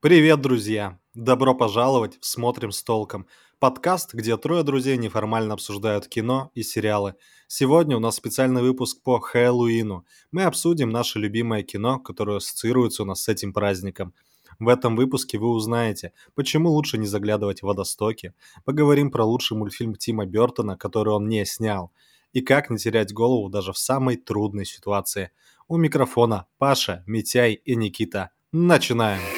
Привет, друзья! Добро пожаловать в «Смотрим с толком» – подкаст, где трое друзей неформально обсуждают кино и сериалы. Сегодня у нас специальный выпуск по Хэллоуину. Мы обсудим наше любимое кино, которое ассоциируется у нас с этим праздником. В этом выпуске вы узнаете, почему лучше не заглядывать в водостоки, поговорим про лучший мультфильм Тима Бертона, который он не снял, и как не терять голову даже в самой трудной ситуации. У микрофона Паша, Митяй и Никита. Начинаем!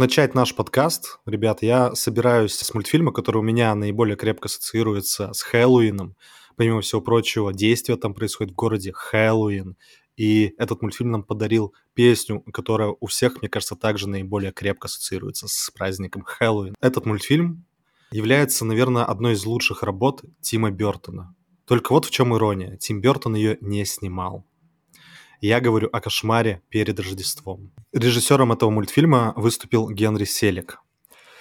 начать наш подкаст, ребят, я собираюсь с мультфильма, который у меня наиболее крепко ассоциируется с Хэллоуином. Помимо всего прочего, действие там происходит в городе Хэллоуин. И этот мультфильм нам подарил песню, которая у всех, мне кажется, также наиболее крепко ассоциируется с праздником Хэллоуин. Этот мультфильм является, наверное, одной из лучших работ Тима Бертона. Только вот в чем ирония. Тим Бертон ее не снимал. Я говорю о кошмаре перед Рождеством. Режиссером этого мультфильма выступил Генри Селик.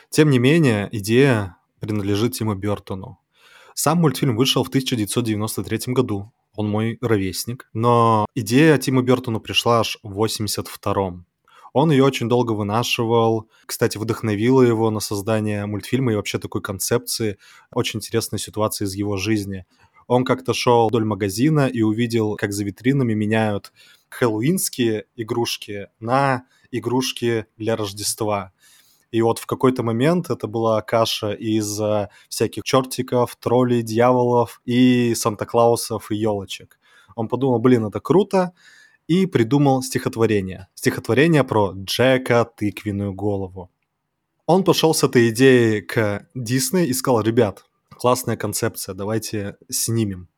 Тем не менее, идея принадлежит Тиму Бертону. Сам мультфильм вышел в 1993 году. Он мой ровесник. Но идея Тиму Бертону пришла аж в 82-м. Он ее очень долго вынашивал. Кстати, вдохновило его на создание мультфильма и вообще такой концепции. Очень интересная ситуация из его жизни. Он как-то шел вдоль магазина и увидел, как за витринами меняют хэллоуинские игрушки на игрушки для Рождества. И вот в какой-то момент это была каша из э, всяких чертиков, троллей, дьяволов и Санта-Клаусов и елочек. Он подумал, блин, это круто, и придумал стихотворение. Стихотворение про Джека тыквенную голову. Он пошел с этой идеей к Дисней и сказал, ребят, классная концепция, давайте снимем.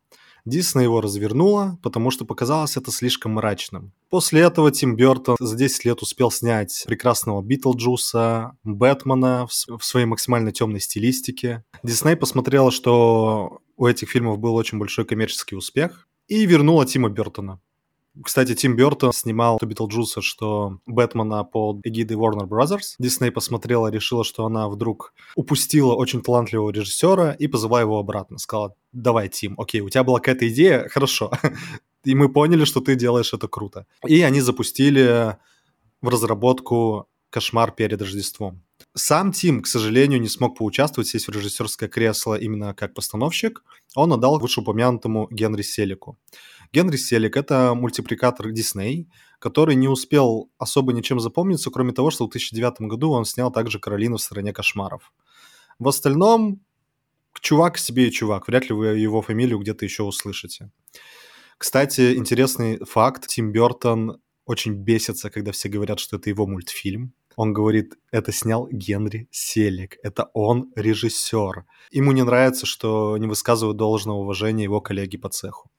Дисней его развернула, потому что показалось это слишком мрачным. После этого Тим Бертон за 10 лет успел снять прекрасного Битлджуса, Бэтмена в своей максимально темной стилистике. Дисней посмотрела, что у этих фильмов был очень большой коммерческий успех, и вернула Тима Бертона. Кстати, Тим Бертон снимал то Битлджуса, что Бэтмена под эгидой Warner Brothers. Дисней посмотрела, решила, что она вдруг упустила очень талантливого режиссера и позвала его обратно. Сказала, давай, Тим, окей, у тебя была какая-то идея, хорошо. И мы поняли, что ты делаешь это круто. И они запустили в разработку «Кошмар перед Рождеством». Сам Тим, к сожалению, не смог поучаствовать, сесть в режиссерское кресло именно как постановщик. Он отдал вышеупомянутому Генри Селику. Генри Селик — это мультипликатор Дисней, который не успел особо ничем запомниться, кроме того, что в 2009 году он снял также «Каролину в стране кошмаров». В остальном, чувак себе и чувак. Вряд ли вы его фамилию где-то еще услышите. Кстати, интересный факт. Тим Бертон очень бесится, когда все говорят, что это его мультфильм. Он говорит, это снял Генри Селик, это он режиссер. Ему не нравится, что не высказывают должного уважения его коллеги по цеху.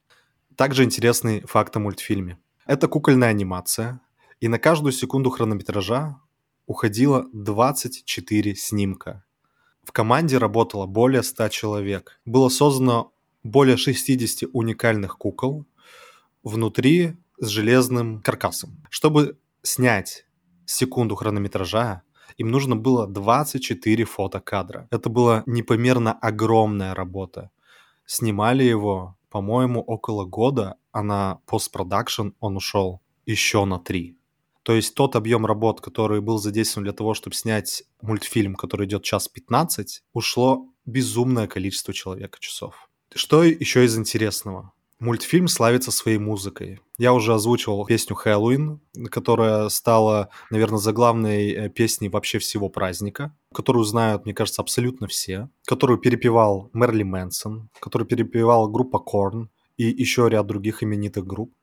Также интересный факт о мультфильме. Это кукольная анимация, и на каждую секунду хронометража уходило 24 снимка. В команде работало более 100 человек. Было создано более 60 уникальных кукол внутри с железным каркасом. Чтобы снять секунду хронометража, им нужно было 24 фотокадра. Это была непомерно огромная работа. Снимали его по-моему, около года, а на постпродакшн он ушел еще на три. То есть тот объем работ, который был задействован для того, чтобы снять мультфильм, который идет час 15, ушло безумное количество человека часов. Что еще из интересного? Мультфильм славится своей музыкой. Я уже озвучивал песню «Хэллоуин», которая стала, наверное, заглавной э, песней вообще всего праздника, которую знают, мне кажется, абсолютно все, которую перепевал Мерли Мэнсон, которую перепевала группа Корн и еще ряд других именитых групп.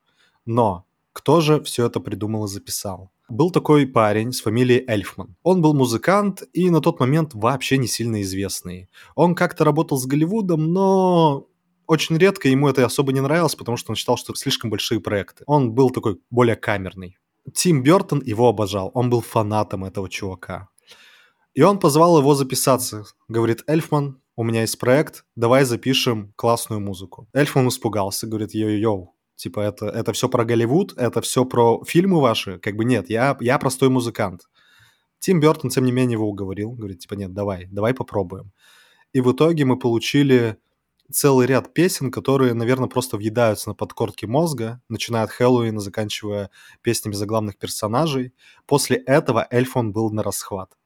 Но кто же все это придумал и записал? Был такой парень с фамилией Эльфман. Он был музыкант и на тот момент вообще не сильно известный. Он как-то работал с Голливудом, но очень редко ему это особо не нравилось, потому что он считал, что это слишком большие проекты. Он был такой более камерный. Тим Бертон его обожал, он был фанатом этого чувака. И он позвал его записаться. Говорит, Эльфман, у меня есть проект, давай запишем классную музыку. Эльфман испугался, говорит, йоу-йоу, типа это, это все про Голливуд, это все про фильмы ваши, как бы нет, я, я простой музыкант. Тим Бертон, тем не менее, его уговорил, говорит, типа нет, давай, давай попробуем. И в итоге мы получили целый ряд песен, которые, наверное, просто въедаются на подкорке мозга, начиная от Хэллоуина, заканчивая песнями заглавных персонажей. После этого Эльфон был на расхват.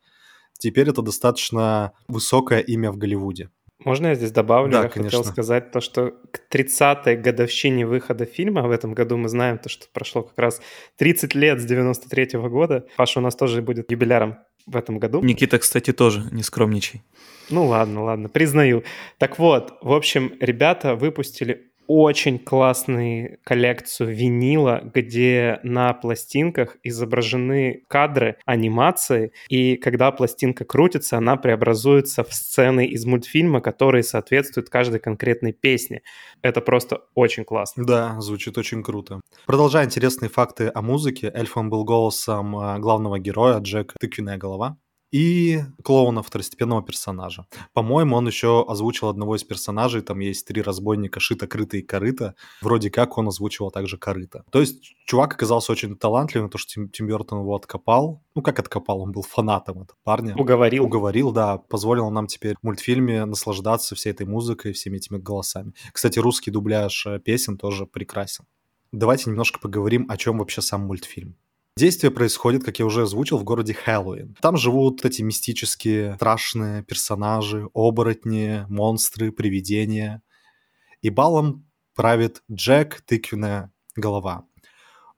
Теперь это достаточно высокое имя в Голливуде. Можно я здесь добавлю? Да, я конечно. хотел сказать то, что к 30-й годовщине выхода фильма, в этом году мы знаем то, что прошло как раз 30 лет с 93-го года. Паша у нас тоже будет юбиляром в этом году. Никита, кстати, тоже, не скромничай. Ну ладно, ладно, признаю. Так вот, в общем, ребята выпустили очень классную коллекцию винила, где на пластинках изображены кадры анимации, и когда пластинка крутится, она преобразуется в сцены из мультфильма, которые соответствуют каждой конкретной песне. Это просто очень классно. Да, звучит очень круто. Продолжая интересные факты о музыке, Эльфон был голосом а, главного героя Джек Тыквенная голова и клоуна второстепенного персонажа. По-моему, он еще озвучил одного из персонажей, там есть три разбойника, Шита, Крыта и Корыта. Вроде как он озвучивал также Корыта. То есть чувак оказался очень талантливым, то, что Тим, Тим Бертон его откопал. Ну, как откопал, он был фанатом этого парня. Уговорил. Уговорил, да. Позволил нам теперь в мультфильме наслаждаться всей этой музыкой, всеми этими голосами. Кстати, русский дубляж э, песен тоже прекрасен. Давайте немножко поговорим, о чем вообще сам мультфильм. Действие происходит, как я уже озвучил, в городе Хэллоуин. Там живут эти мистические, страшные персонажи, оборотни, монстры, привидения. И балом правит Джек, тыквенная голова.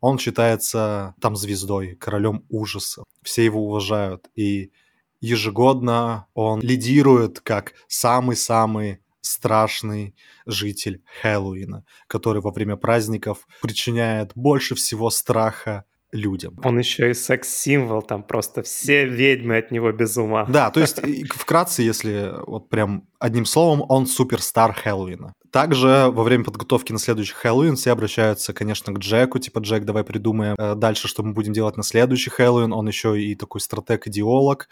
Он считается там звездой, королем ужаса. Все его уважают. И ежегодно он лидирует как самый-самый страшный житель Хэллоуина, который во время праздников причиняет больше всего страха людям. Он еще и секс-символ, там просто все ведьмы от него без ума. Да, то есть вкратце, если вот прям одним словом, он суперстар Хэллоуина. Также во время подготовки на следующий Хэллоуин все обращаются, конечно, к Джеку, типа, Джек, давай придумаем э, дальше, что мы будем делать на следующий Хэллоуин. Он еще и такой стратег-идеолог,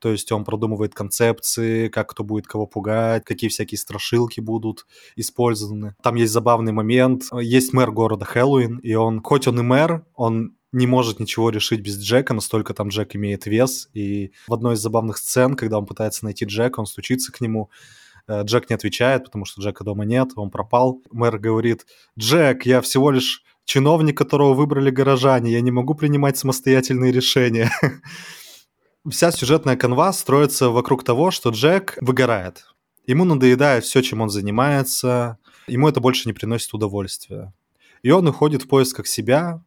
то есть он продумывает концепции, как кто будет кого пугать, какие всякие страшилки будут использованы. Там есть забавный момент. Есть мэр города Хэллоуин, и он, хоть он и мэр, он не может ничего решить без Джека, настолько там Джек имеет вес. И в одной из забавных сцен, когда он пытается найти Джека, он стучится к нему, э, Джек не отвечает, потому что Джека дома нет, он пропал. Мэр говорит, Джек, я всего лишь чиновник, которого выбрали горожане, я не могу принимать самостоятельные решения. Вся сюжетная канва строится вокруг того, что Джек выгорает. Ему надоедает все, чем он занимается, ему это больше не приносит удовольствия. И он уходит в поисках себя,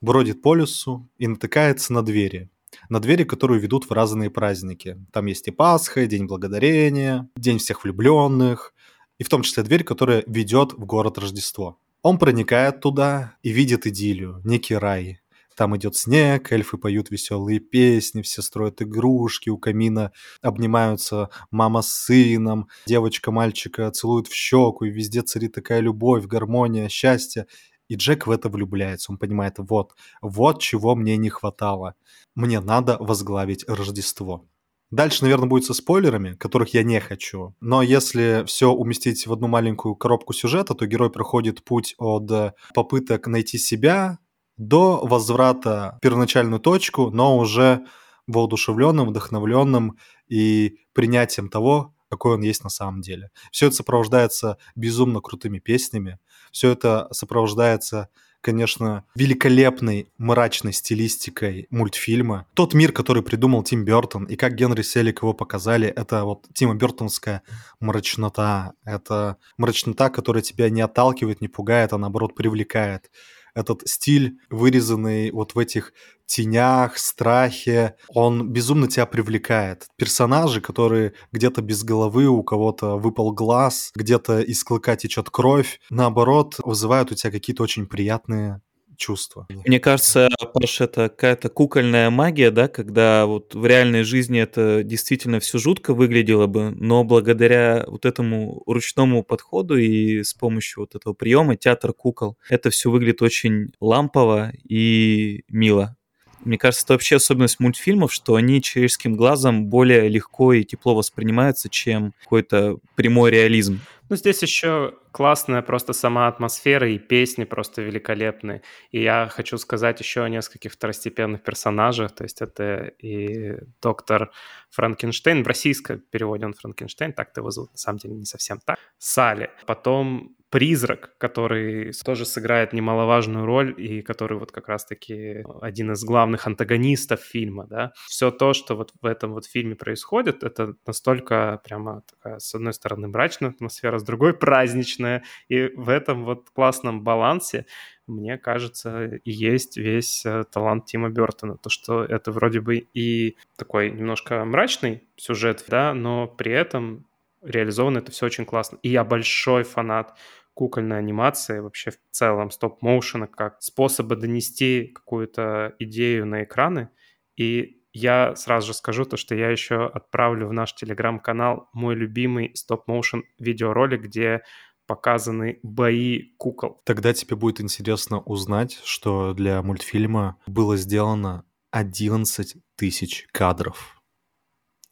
бродит по лесу и натыкается на двери. На двери, которые ведут в разные праздники. Там есть и Пасха, и День Благодарения, День всех влюбленных, и в том числе дверь, которая ведет в город Рождество. Он проникает туда и видит идиллию, некий рай. Там идет снег, эльфы поют веселые песни, все строят игрушки, у камина обнимаются мама с сыном, девочка мальчика целует в щеку, и везде царит такая любовь, гармония, счастье. И Джек в это влюбляется. Он понимает, вот, вот чего мне не хватало. Мне надо возглавить Рождество. Дальше, наверное, будет со спойлерами, которых я не хочу. Но если все уместить в одну маленькую коробку сюжета, то герой проходит путь от э, попыток найти себя до возврата в первоначальную точку, но уже воодушевленным, вдохновленным и принятием того, какой он есть на самом деле. Все это сопровождается безумно крутыми песнями, все это сопровождается конечно, великолепной мрачной стилистикой мультфильма. Тот мир, который придумал Тим Бертон, и как Генри Селик его показали, это вот Тима Бертонская мрачнота. Это мрачнота, которая тебя не отталкивает, не пугает, а наоборот привлекает этот стиль, вырезанный вот в этих тенях, страхе, он безумно тебя привлекает. Персонажи, которые где-то без головы, у кого-то выпал глаз, где-то из клыка течет кровь, наоборот, вызывают у тебя какие-то очень приятные чувства. Мне кажется, Паш, это какая-то кукольная магия, да, когда вот в реальной жизни это действительно все жутко выглядело бы, но благодаря вот этому ручному подходу и с помощью вот этого приема театр кукол, это все выглядит очень лампово и мило. Мне кажется, это вообще особенность мультфильмов, что они человеческим глазом более легко и тепло воспринимаются, чем какой-то прямой реализм. Ну, здесь еще классная просто сама атмосфера и песни просто великолепные. И я хочу сказать еще о нескольких второстепенных персонажах. То есть это и доктор Франкенштейн, в российском переводе он Франкенштейн, так-то его зовут, на самом деле не совсем так. Салли. Потом призрак, который тоже сыграет немаловажную роль и который вот как раз-таки один из главных антагонистов фильма, да. Все то, что вот в этом вот фильме происходит, это настолько прямо такая, с одной стороны, мрачная атмосфера, с другой праздничная, и в этом вот классном балансе мне кажется, и есть весь э, талант Тима Бертона. То, что это вроде бы и такой немножко мрачный сюжет, да, но при этом реализовано это все очень классно. И я большой фанат кукольной анимации, вообще в целом стоп-моушена, как способа донести какую-то идею на экраны. И я сразу же скажу то, что я еще отправлю в наш телеграм-канал мой любимый стоп-моушен видеоролик, где показаны бои кукол. Тогда тебе будет интересно узнать, что для мультфильма было сделано 11 тысяч кадров.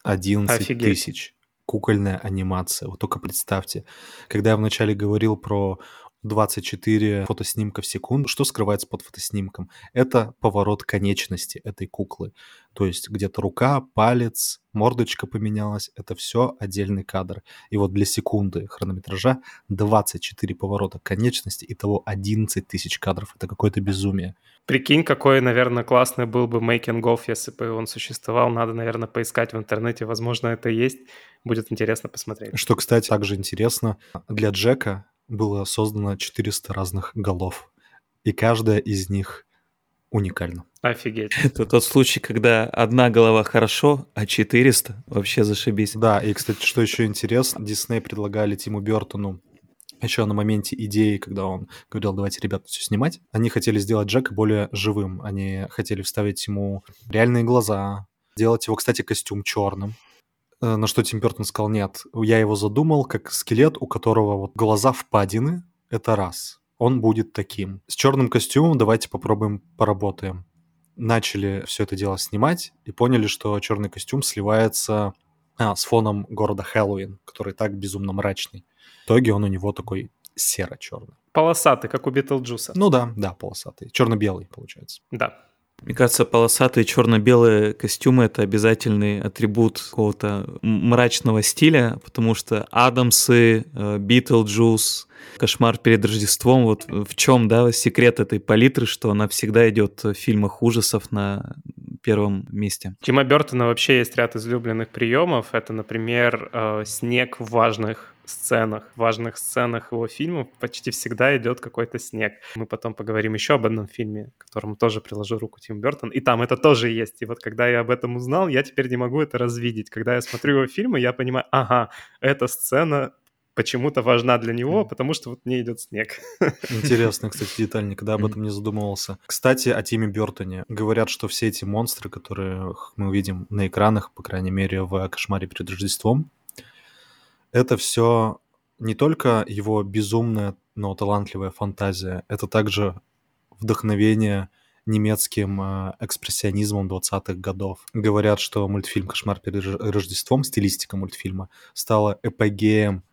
11 тысяч кукольная анимация. Вот только представьте, когда я вначале говорил про 24 фотоснимка в секунду. Что скрывается под фотоснимком? Это поворот конечности этой куклы. То есть где-то рука, палец, мордочка поменялась. Это все отдельный кадр. И вот для секунды хронометража 24 поворота конечности, и того 11 тысяч кадров. Это какое-то безумие. Прикинь, какой, наверное, классный был бы making of, если бы он существовал. Надо, наверное, поискать в интернете. Возможно, это есть. Будет интересно посмотреть. Что, кстати, также интересно, для Джека было создано 400 разных голов, и каждая из них уникальна. Офигеть. Это тот случай, когда одна голова хорошо, а 400 вообще зашибись. Да, и, кстати, что еще интересно, Дисней предлагали Тиму Бертону еще на моменте идеи, когда он говорил, давайте, ребята, все снимать, они хотели сделать Джека более живым. Они хотели вставить ему реальные глаза, делать его, кстати, костюм черным. Э, на что Тим Бертон сказал, нет, я его задумал как скелет, у которого вот глаза впадины, это раз. Он будет таким. С черным костюмом давайте попробуем поработаем. Начали все это дело снимать и поняли, что черный костюм сливается а, с фоном города Хэллоуин, который так безумно мрачный. В итоге он у него такой серо-черный. Полосатый, как у Битлджуса. Ну да, да, полосатый. Черно-белый, получается. Да. Мне кажется, полосатые черно-белые костюмы это обязательный атрибут какого-то мрачного стиля, потому что Адамсы, э, Битлджус, Кошмар перед Рождеством, вот в чем, да, секрет этой палитры, что она всегда идет в фильмах ужасов на первом месте. Тима Бертона вообще есть ряд излюбленных приемов. Это, например, э, снег в важных сценах, важных сценах его фильмов почти всегда идет какой-то снег. Мы потом поговорим еще об одном фильме, которому тоже приложу руку Тим Бертон, и там это тоже есть. И вот когда я об этом узнал, я теперь не могу это развидеть. Когда я смотрю его фильмы, я понимаю, ага, эта сцена почему-то важна для него, потому что вот не идет снег. Интересно, кстати, деталь, никогда об этом не задумывался. Кстати, о Тиме Бертоне. Говорят, что все эти монстры, которые мы увидим на экранах, по крайней мере, в «Кошмаре перед Рождеством», это все не только его безумная, но талантливая фантазия, это также вдохновение немецким э, экспрессионизмом 20-х годов. Говорят, что мультфильм «Кошмар перед Рождеством», стилистика мультфильма, стала эпогеем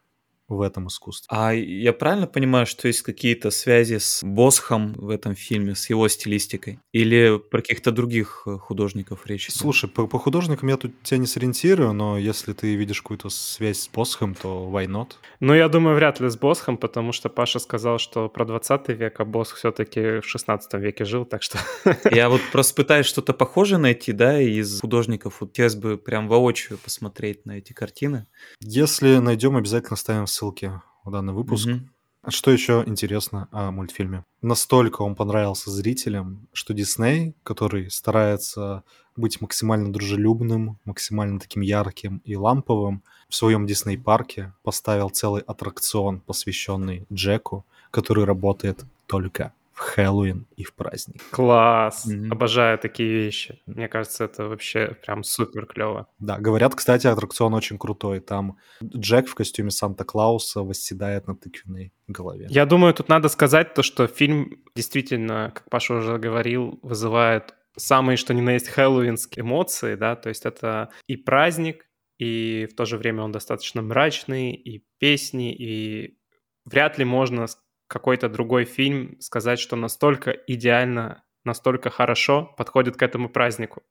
в этом искусстве. А я правильно понимаю, что есть какие-то связи с Босхом в этом фильме, с его стилистикой? Или про каких-то других э, художников речь? Слушай, по, по художникам я тут тебя не сориентирую, но если ты видишь какую-то связь с Босхом, то why not? Ну, я думаю, вряд ли с Босхом, потому что Паша сказал, что про 20 век, а Босх все-таки в 16 веке жил, так что... Я вот просто пытаюсь что-то похожее найти, да, из художников. Вот хотелось бы прям воочию посмотреть на эти картины. Если найдем, обязательно ставим ссылки в данный выпуск. Mm-hmm. Что еще интересно о мультфильме? Настолько он понравился зрителям, что Дисней, который старается быть максимально дружелюбным, максимально таким ярким и ламповым, в своем Дисней-парке поставил целый аттракцион, посвященный Джеку, который работает только в Хэллоуин и в праздник. Класс! Mm-hmm. Обожаю такие вещи. Мне кажется, это вообще прям супер клево. Да, говорят, кстати, аттракцион очень крутой. Там Джек в костюме Санта-Клауса восседает на тыквенной голове. Я думаю, тут надо сказать то, что фильм действительно, как Паша уже говорил, вызывает самые что ни на есть хэллоуинские эмоции, да, то есть это и праздник, и в то же время он достаточно мрачный, и песни, и вряд ли можно какой-то другой фильм сказать, что настолько идеально, настолько хорошо подходит к этому празднику.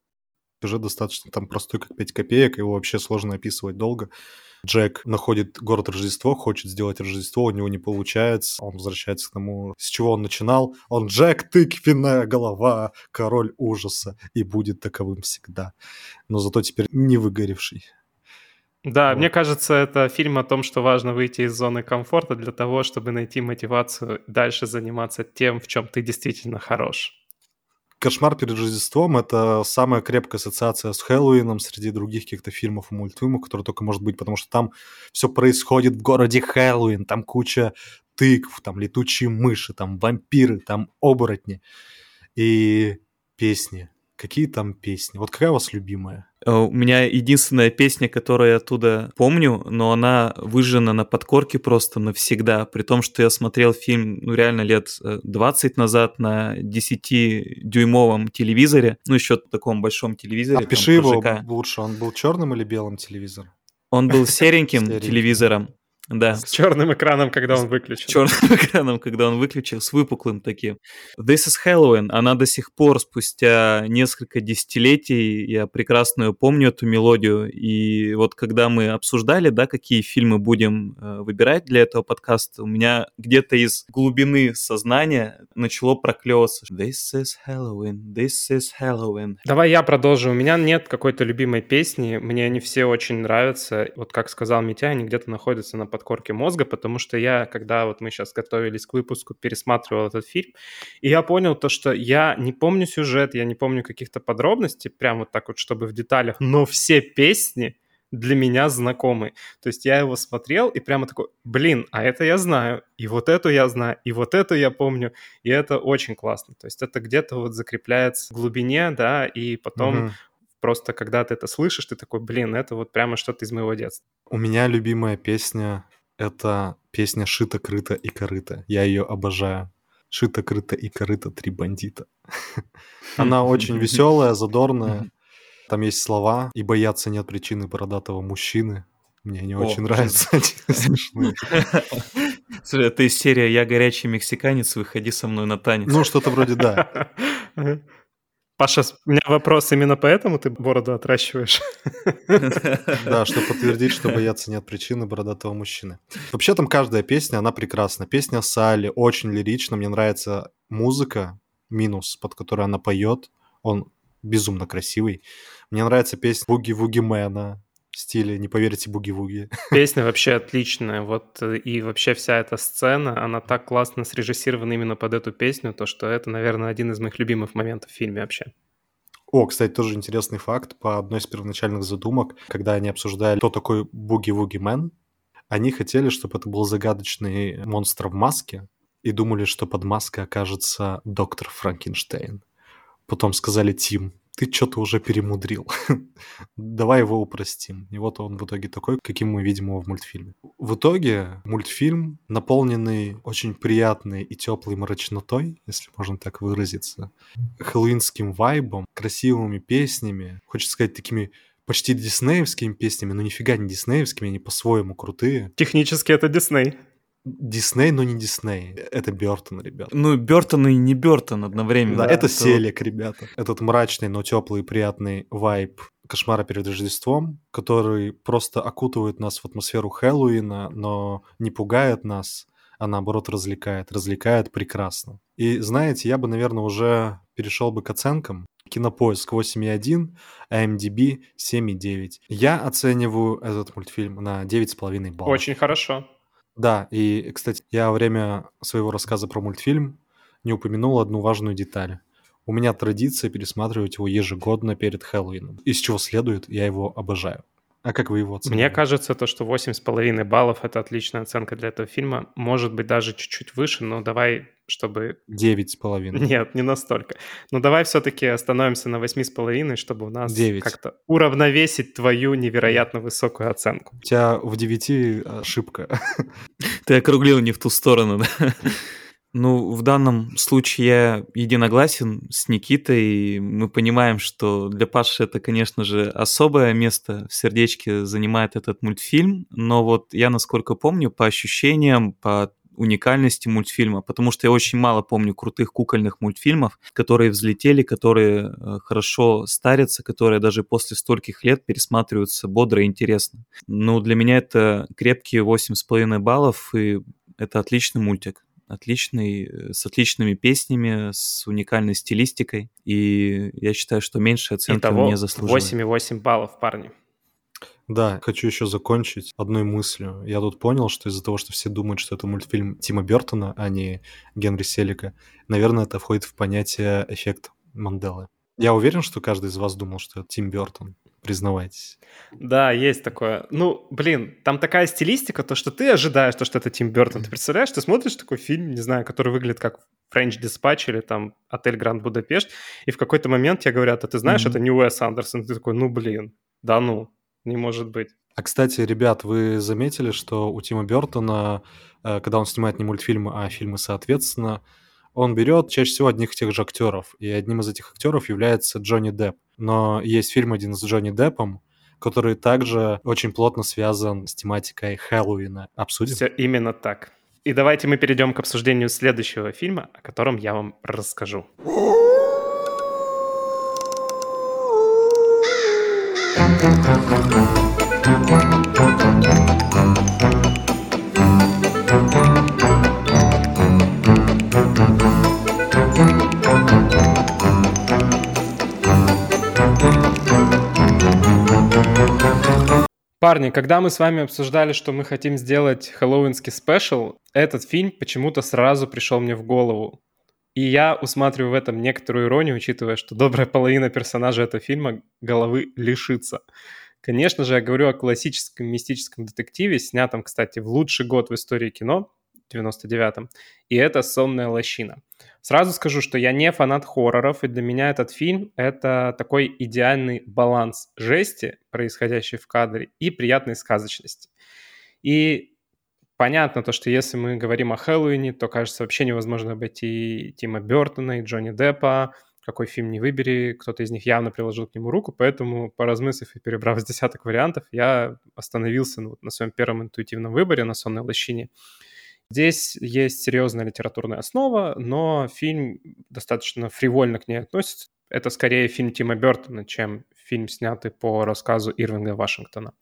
Сюжет достаточно там простой, как 5 копеек, его вообще сложно описывать долго. Джек находит город Рождество, хочет сделать Рождество, у него не получается. Он возвращается к тому, с чего он начинал. Он Джек, тыквенная голова, король ужаса, и будет таковым всегда. Но зато теперь не выгоревший. Да, вот. мне кажется, это фильм о том, что важно выйти из зоны комфорта для того, чтобы найти мотивацию дальше заниматься тем, в чем ты действительно хорош. «Кошмар перед Рождеством» — это самая крепкая ассоциация с Хэллоуином среди других каких-то фильмов и мультфильмов, которые только может быть, потому что там все происходит в городе Хэллоуин, там куча тыкв, там летучие мыши, там вампиры, там оборотни и песни. Какие там песни? Вот какая у вас любимая? Э, у меня единственная песня, которую я оттуда помню, но она выжжена на подкорке просто навсегда, при том, что я смотрел фильм, ну, реально лет 20 э, назад на 10-дюймовом телевизоре, ну, еще таком большом телевизоре. Опиши его лучше, он был черным или белым телевизор? Он был сереньким телевизором. Да. С черным экраном, когда он выключил. С черным экраном, когда он выключил, с выпуклым таким. This is Halloween. Она до сих пор, спустя несколько десятилетий, я прекрасно помню эту мелодию. И вот когда мы обсуждали, да, какие фильмы будем э, выбирать для этого подкаста, у меня где-то из глубины сознания начало проклевываться. This is Halloween, this is Halloween. Давай я продолжу. У меня нет какой-то любимой песни. Мне они все очень нравятся. Вот как сказал Митя, они где-то находятся на подкорке мозга, потому что я, когда вот мы сейчас готовились к выпуску, пересматривал этот фильм, и я понял то, что я не помню сюжет, я не помню каких-то подробностей, прям вот так вот, чтобы в деталях, но все песни для меня знакомы. То есть я его смотрел и прямо такой, блин, а это я знаю, и вот эту я знаю, и вот эту я помню, и это очень классно. То есть это где-то вот закрепляется в глубине, да, и потом угу. Просто когда ты это слышишь, ты такой, блин, это вот прямо что-то из моего детства. У меня любимая песня — это песня «Шито-крыто и корыто». Я ее обожаю. «Шито-крыто и корыто. Три бандита». Она очень веселая, задорная. Там есть слова «И бояться нет причины бородатого мужчины». Мне они очень нравятся. Слушай, это из серии «Я горячий мексиканец, выходи со мной на танец». Ну, что-то вроде да. Паша, у меня вопрос, именно поэтому ты бороду отращиваешь? Да, чтобы подтвердить, что бояться нет причины бородатого мужчины. Вообще там каждая песня, она прекрасна. Песня Салли очень лирична, мне нравится музыка, минус, под которой она поет, он безумно красивый. Мне нравится песня «Буги-вуги Мэна», в стиле «Не поверите, буги-вуги». Песня вообще отличная, вот э, и вообще вся эта сцена, она так классно срежиссирована именно под эту песню, то что это, наверное, один из моих любимых моментов в фильме вообще. О, кстати, тоже интересный факт. По одной из первоначальных задумок, когда они обсуждали, кто такой Буги-Вуги Мэн, они хотели, чтобы это был загадочный монстр в маске, и думали, что под маской окажется доктор Франкенштейн. Потом сказали Тим, ты что-то уже перемудрил. Давай его упростим. И вот он в итоге такой, каким мы видим его в мультфильме. В итоге мультфильм, наполненный очень приятной и теплой мрачнотой, если можно так выразиться, хэллоуинским вайбом, красивыми песнями, хочется сказать, такими почти диснеевскими песнями, но нифига не диснеевскими, они по-своему крутые. Технически это Дисней. Дисней, но не Дисней. Это Бертон, ребят. Ну, Бертон и не Бертон одновременно. Да, это Селик, ребята. Этот мрачный, но теплый и приятный вайб кошмара перед Рождеством, который просто окутывает нас в атмосферу Хэллоуина, но не пугает нас, а наоборот развлекает. Развлекает прекрасно. И знаете, я бы, наверное, уже перешел бы к оценкам. Кинопоиск 8,1, IMDb 7,9. Я оцениваю этот мультфильм на 9,5 баллов. Очень хорошо. Да, и, кстати, я во время своего рассказа про мультфильм не упомянул одну важную деталь. У меня традиция пересматривать его ежегодно перед Хэллоуином. Из чего следует, я его обожаю. А как вы его оцениваете? Мне кажется, то, что 8,5 баллов — это отличная оценка для этого фильма. Может быть, даже чуть-чуть выше, но давай, чтобы... 9,5. Нет, не настолько. Но давай все-таки остановимся на 8,5, чтобы у нас 9. как-то уравновесить твою невероятно высокую оценку. У тебя в 9 ошибка. Ты округлил не в ту сторону, да? Ну, в данном случае я единогласен с Никитой, и мы понимаем, что для Паши это, конечно же, особое место в сердечке занимает этот мультфильм, но вот я, насколько помню, по ощущениям, по уникальности мультфильма, потому что я очень мало помню крутых кукольных мультфильмов, которые взлетели, которые э, хорошо старятся, которые даже после стольких лет пересматриваются бодро и интересно. Ну, для меня это крепкие 8,5 баллов, и это отличный мультик отличный, э, с отличными песнями, с уникальной стилистикой. И я считаю, что меньше оценки Итого не заслуживает. 8,8 баллов, парни. Да, хочу еще закончить одной мыслью. Я тут понял, что из-за того, что все думают, что это мультфильм Тима Бертона, а не Генри Селика, наверное, это входит в понятие эффект Манделы. Я уверен, что каждый из вас думал, что это Тим Бертон признавайтесь. Да, есть такое. Ну, блин, там такая стилистика, то, что ты ожидаешь, то, что это Тим Бертон. Ты представляешь, ты смотришь такой фильм, не знаю, который выглядит как French Dispatch или там Отель Гранд Будапешт, и в какой-то момент тебе говорят, а ты знаешь, mm-hmm. это не Уэс Андерсон. Ты такой, ну, блин, да ну, не может быть. А, кстати, ребят, вы заметили, что у Тима Бертона, э, когда он снимает не мультфильмы, а фильмы соответственно, он берет чаще всего одних и тех же актеров, и одним из этих актеров является Джонни Депп. Но есть фильм один с Джонни Деппом, который также очень плотно связан с тематикой Хэллоуина. Обсудим? Все именно так. И давайте мы перейдем к обсуждению следующего фильма, о котором я вам расскажу. Парни, когда мы с вами обсуждали, что мы хотим сделать хэллоуинский спешл, этот фильм почему-то сразу пришел мне в голову. И я усматриваю в этом некоторую иронию, учитывая, что добрая половина персонажей этого фильма головы лишится. Конечно же, я говорю о классическом мистическом детективе, снятом, кстати, в лучший год в истории кино, 99-м, и это «Сонная лощина». Сразу скажу, что я не фанат хорроров, и для меня этот фильм — это такой идеальный баланс жести, происходящей в кадре, и приятной сказочности. И понятно то, что если мы говорим о Хэллоуине, то, кажется, вообще невозможно обойти Тима Бертона и Джонни Деппа, какой фильм не выбери, кто-то из них явно приложил к нему руку, поэтому, поразмыслив и перебрав с десяток вариантов, я остановился ну, на своем первом интуитивном выборе на «Сонной лощине». Здесь есть серьезная литературная основа, но фильм достаточно фривольно к ней относится. Это скорее фильм Тима Бертона, чем фильм, снятый по рассказу Ирвинга Вашингтона.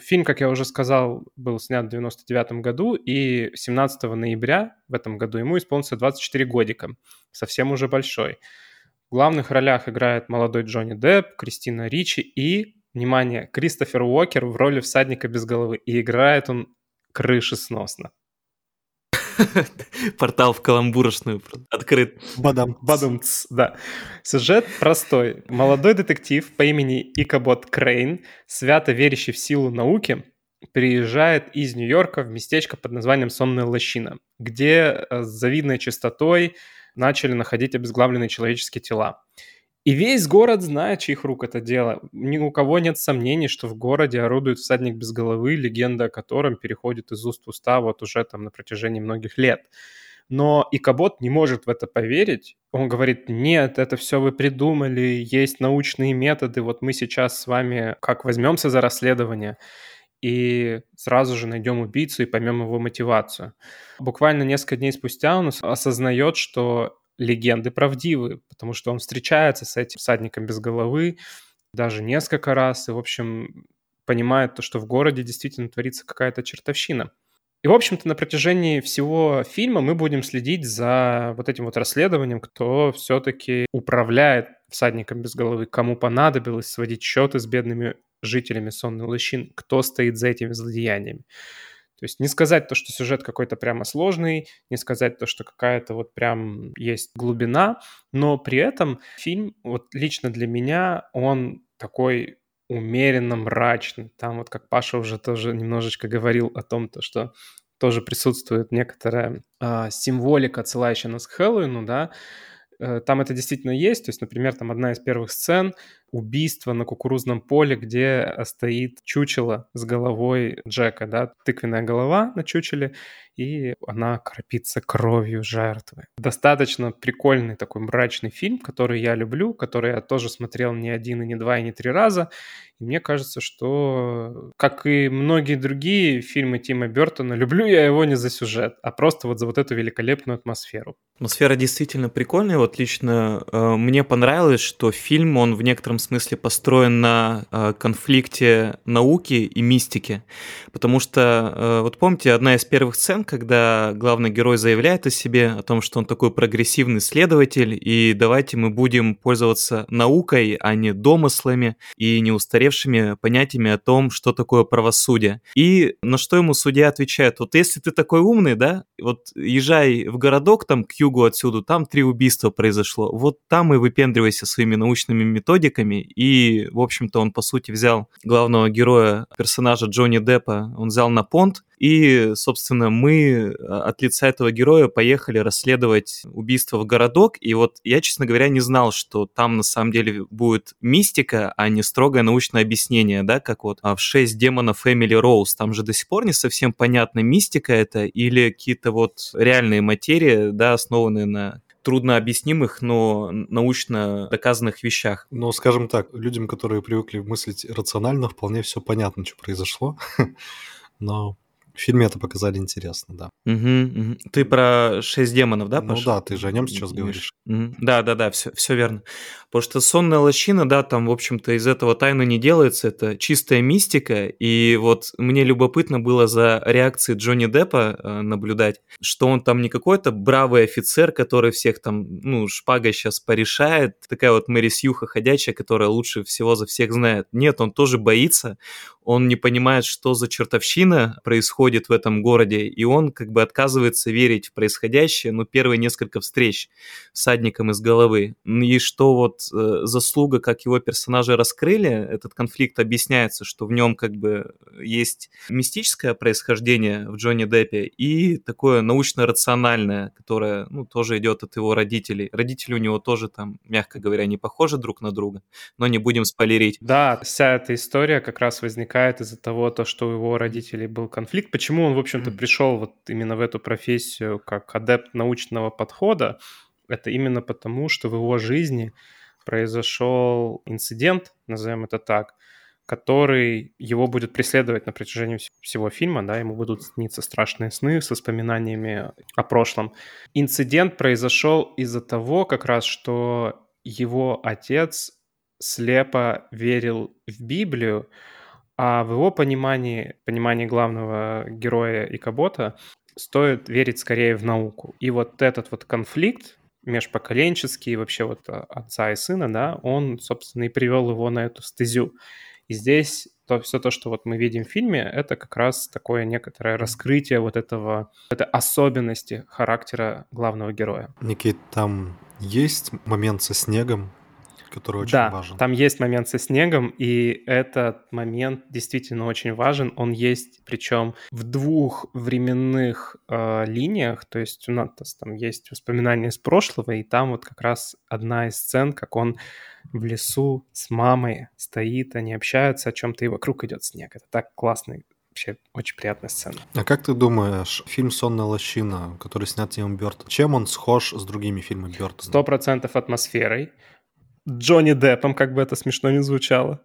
Фильм, как я уже сказал, был снят в 99 году, и 17 ноября в этом году ему исполнится 24 годика, совсем уже большой. В главных ролях играет молодой Джонни Депп, Кристина Ричи и, внимание, Кристофер Уокер в роли всадника без головы. И играет он крышесносно. Портал в каламбурочную открыт. Бадам. Бадумц, да. Сюжет простой. Молодой детектив по имени Икабот Крейн, свято верящий в силу науки, приезжает из Нью-Йорка в местечко под названием Сонная лощина, где э, с завидной частотой начали находить обезглавленные человеческие тела. И весь город знает, чьих рук это дело. Ни у кого нет сомнений, что в городе орудует всадник без головы, легенда о котором переходит из уст в уста вот уже там на протяжении многих лет. Но Икабот не может в это поверить. Он говорит, нет, это все вы придумали, есть научные методы, вот мы сейчас с вами как возьмемся за расследование и сразу же найдем убийцу и поймем его мотивацию. Буквально несколько дней спустя он осознает, что легенды правдивы, потому что он встречается с этим всадником без головы даже несколько раз, и, в общем, понимает то, что в городе действительно творится какая-то чертовщина. И, в общем-то, на протяжении всего фильма мы будем следить за вот этим вот расследованием, кто все-таки управляет всадником без головы, кому понадобилось сводить счеты с бедными жителями сонной лощин, кто стоит за этими злодеяниями. То есть не сказать то, что сюжет какой-то прямо сложный, не сказать то, что какая-то вот прям есть глубина, но при этом фильм, вот лично для меня, он такой умеренно мрачный. Там вот как Паша уже тоже немножечко говорил о том, то, что тоже присутствует некоторая э, символика, отсылающая нас к Хэллоуину, да, э, там это действительно есть. То есть, например, там одна из первых сцен убийство на кукурузном поле, где стоит чучело с головой Джека, да, тыквенная голова на чучеле, и она кропится кровью жертвы. Достаточно прикольный такой мрачный фильм, который я люблю, который я тоже смотрел не один, и не два, и не три раза. И мне кажется, что, как и многие другие фильмы Тима Бертона, люблю я его не за сюжет, а просто вот за вот эту великолепную атмосферу. Атмосфера действительно прикольная. Вот лично э, мне понравилось, что фильм, он в некотором смысле построен на э, конфликте науки и мистики. Потому что, э, вот помните, одна из первых сцен, когда главный герой заявляет о себе, о том, что он такой прогрессивный следователь, и давайте мы будем пользоваться наукой, а не домыслами и не устаревшими понятиями о том, что такое правосудие. И на что ему судья отвечает, вот если ты такой умный, да, вот езжай в городок там к югу отсюда, там три убийства произошло, вот там и выпендривайся своими научными методиками, и, в общем-то, он, по сути, взял главного героя, персонажа Джонни Деппа, он взял на понт, и, собственно, мы а, от лица этого героя поехали расследовать убийство в городок. И вот я, честно говоря, не знал, что там на самом деле будет мистика, а не строгое научное объяснение, да, как вот а, в «Шесть демонов Эмили Роуз». Там же до сих пор не совсем понятно, мистика это или какие-то вот реальные материи, да, основанные на трудно объяснимых, но научно доказанных вещах. Ну, скажем так, людям, которые привыкли мыслить рационально, вполне все понятно, что произошло. Но в фильме это показали интересно, да. Угу, угу. Ты про шесть демонов, да, Ну да, ты же о нем сейчас говоришь. Угу. Да, да, да, все, все верно. Потому что сонная лощина, да, там, в общем-то, из этого тайны не делается, это чистая мистика, и вот мне любопытно было за реакцией Джонни Деппа э, наблюдать, что он там не какой-то бравый офицер, который всех там, ну, шпагой сейчас порешает, такая вот Мэри Сьюха ходячая, которая лучше всего за всех знает. Нет, он тоже боится, он не понимает, что за чертовщина происходит в этом городе, и он как бы отказывается верить в происходящее, ну, первые несколько встреч с садником из головы. И что вот э, заслуга, как его персонажи раскрыли, этот конфликт объясняется, что в нем как бы есть мистическое происхождение в Джонни Деппе и такое научно-рациональное, которое, ну, тоже идет от его родителей. Родители у него тоже там, мягко говоря, не похожи друг на друга, но не будем спойлерить. Да, вся эта история как раз возникает возникает из-за того, то, что у его родителей был конфликт. Почему он, в общем-то, пришел вот именно в эту профессию как адепт научного подхода? Это именно потому, что в его жизни произошел инцидент, назовем это так, который его будет преследовать на протяжении всего фильма, да, ему будут сниться страшные сны с воспоминаниями о прошлом. Инцидент произошел из-за того, как раз, что его отец слепо верил в Библию, а в его понимании, понимании главного героя и Кабота, стоит верить скорее в науку. И вот этот вот конфликт межпоколенческий, вообще вот а, отца и сына, да, он, собственно, и привел его на эту стезю. И здесь то, все то, что вот мы видим в фильме, это как раз такое некоторое раскрытие вот этого, этой особенности характера главного героя. Никит, там есть момент со снегом, который очень да, важен. там есть момент со снегом, и этот момент действительно очень важен. Он есть, причем в двух временных э, линиях. То есть у нас там есть воспоминания из прошлого, и там вот как раз одна из сцен, как он в лесу с мамой стоит, они общаются о чем-то, и вокруг идет снег. Это так классно вообще очень приятная сцена. А как ты думаешь, фильм «Сонная лощина», который снят Тимом Бёртон, чем он схож с другими фильмами Бёртона? Сто процентов атмосферой. Джонни Деппом, как бы это смешно не звучало.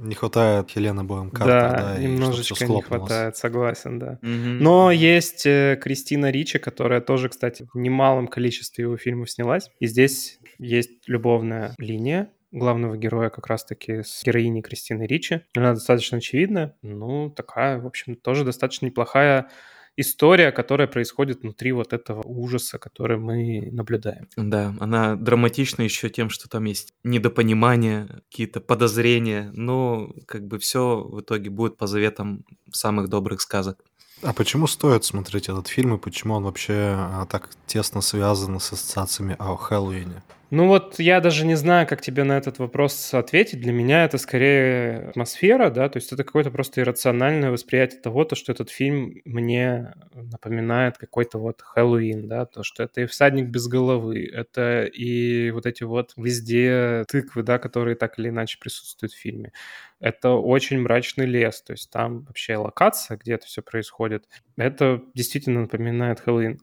Не хватает Хелены Боем Картер, да, да, немножечко не хватает, согласен, да. Угу. Но есть э, Кристина Ричи, которая тоже, кстати, в немалом количестве его фильмов снялась. И здесь есть любовная линия главного героя как раз-таки с героиней Кристины Ричи. Она достаточно очевидная, ну, такая, в общем, тоже достаточно неплохая история, которая происходит внутри вот этого ужаса, который мы наблюдаем. Да, она драматична еще тем, что там есть недопонимание, какие-то подозрения, но как бы все в итоге будет по заветам самых добрых сказок. А почему стоит смотреть этот фильм и почему он вообще а, так тесно связан с ассоциациями о Хэллоуине? Ну вот я даже не знаю, как тебе на этот вопрос ответить. Для меня это скорее атмосфера, да, то есть это какое-то просто иррациональное восприятие того, то, что этот фильм мне напоминает какой-то вот Хэллоуин, да, то, что это и всадник без головы, это и вот эти вот везде тыквы, да, которые так или иначе присутствуют в фильме. Это очень мрачный лес, то есть там вообще локация, где это все происходит, это действительно напоминает Хэллоуин.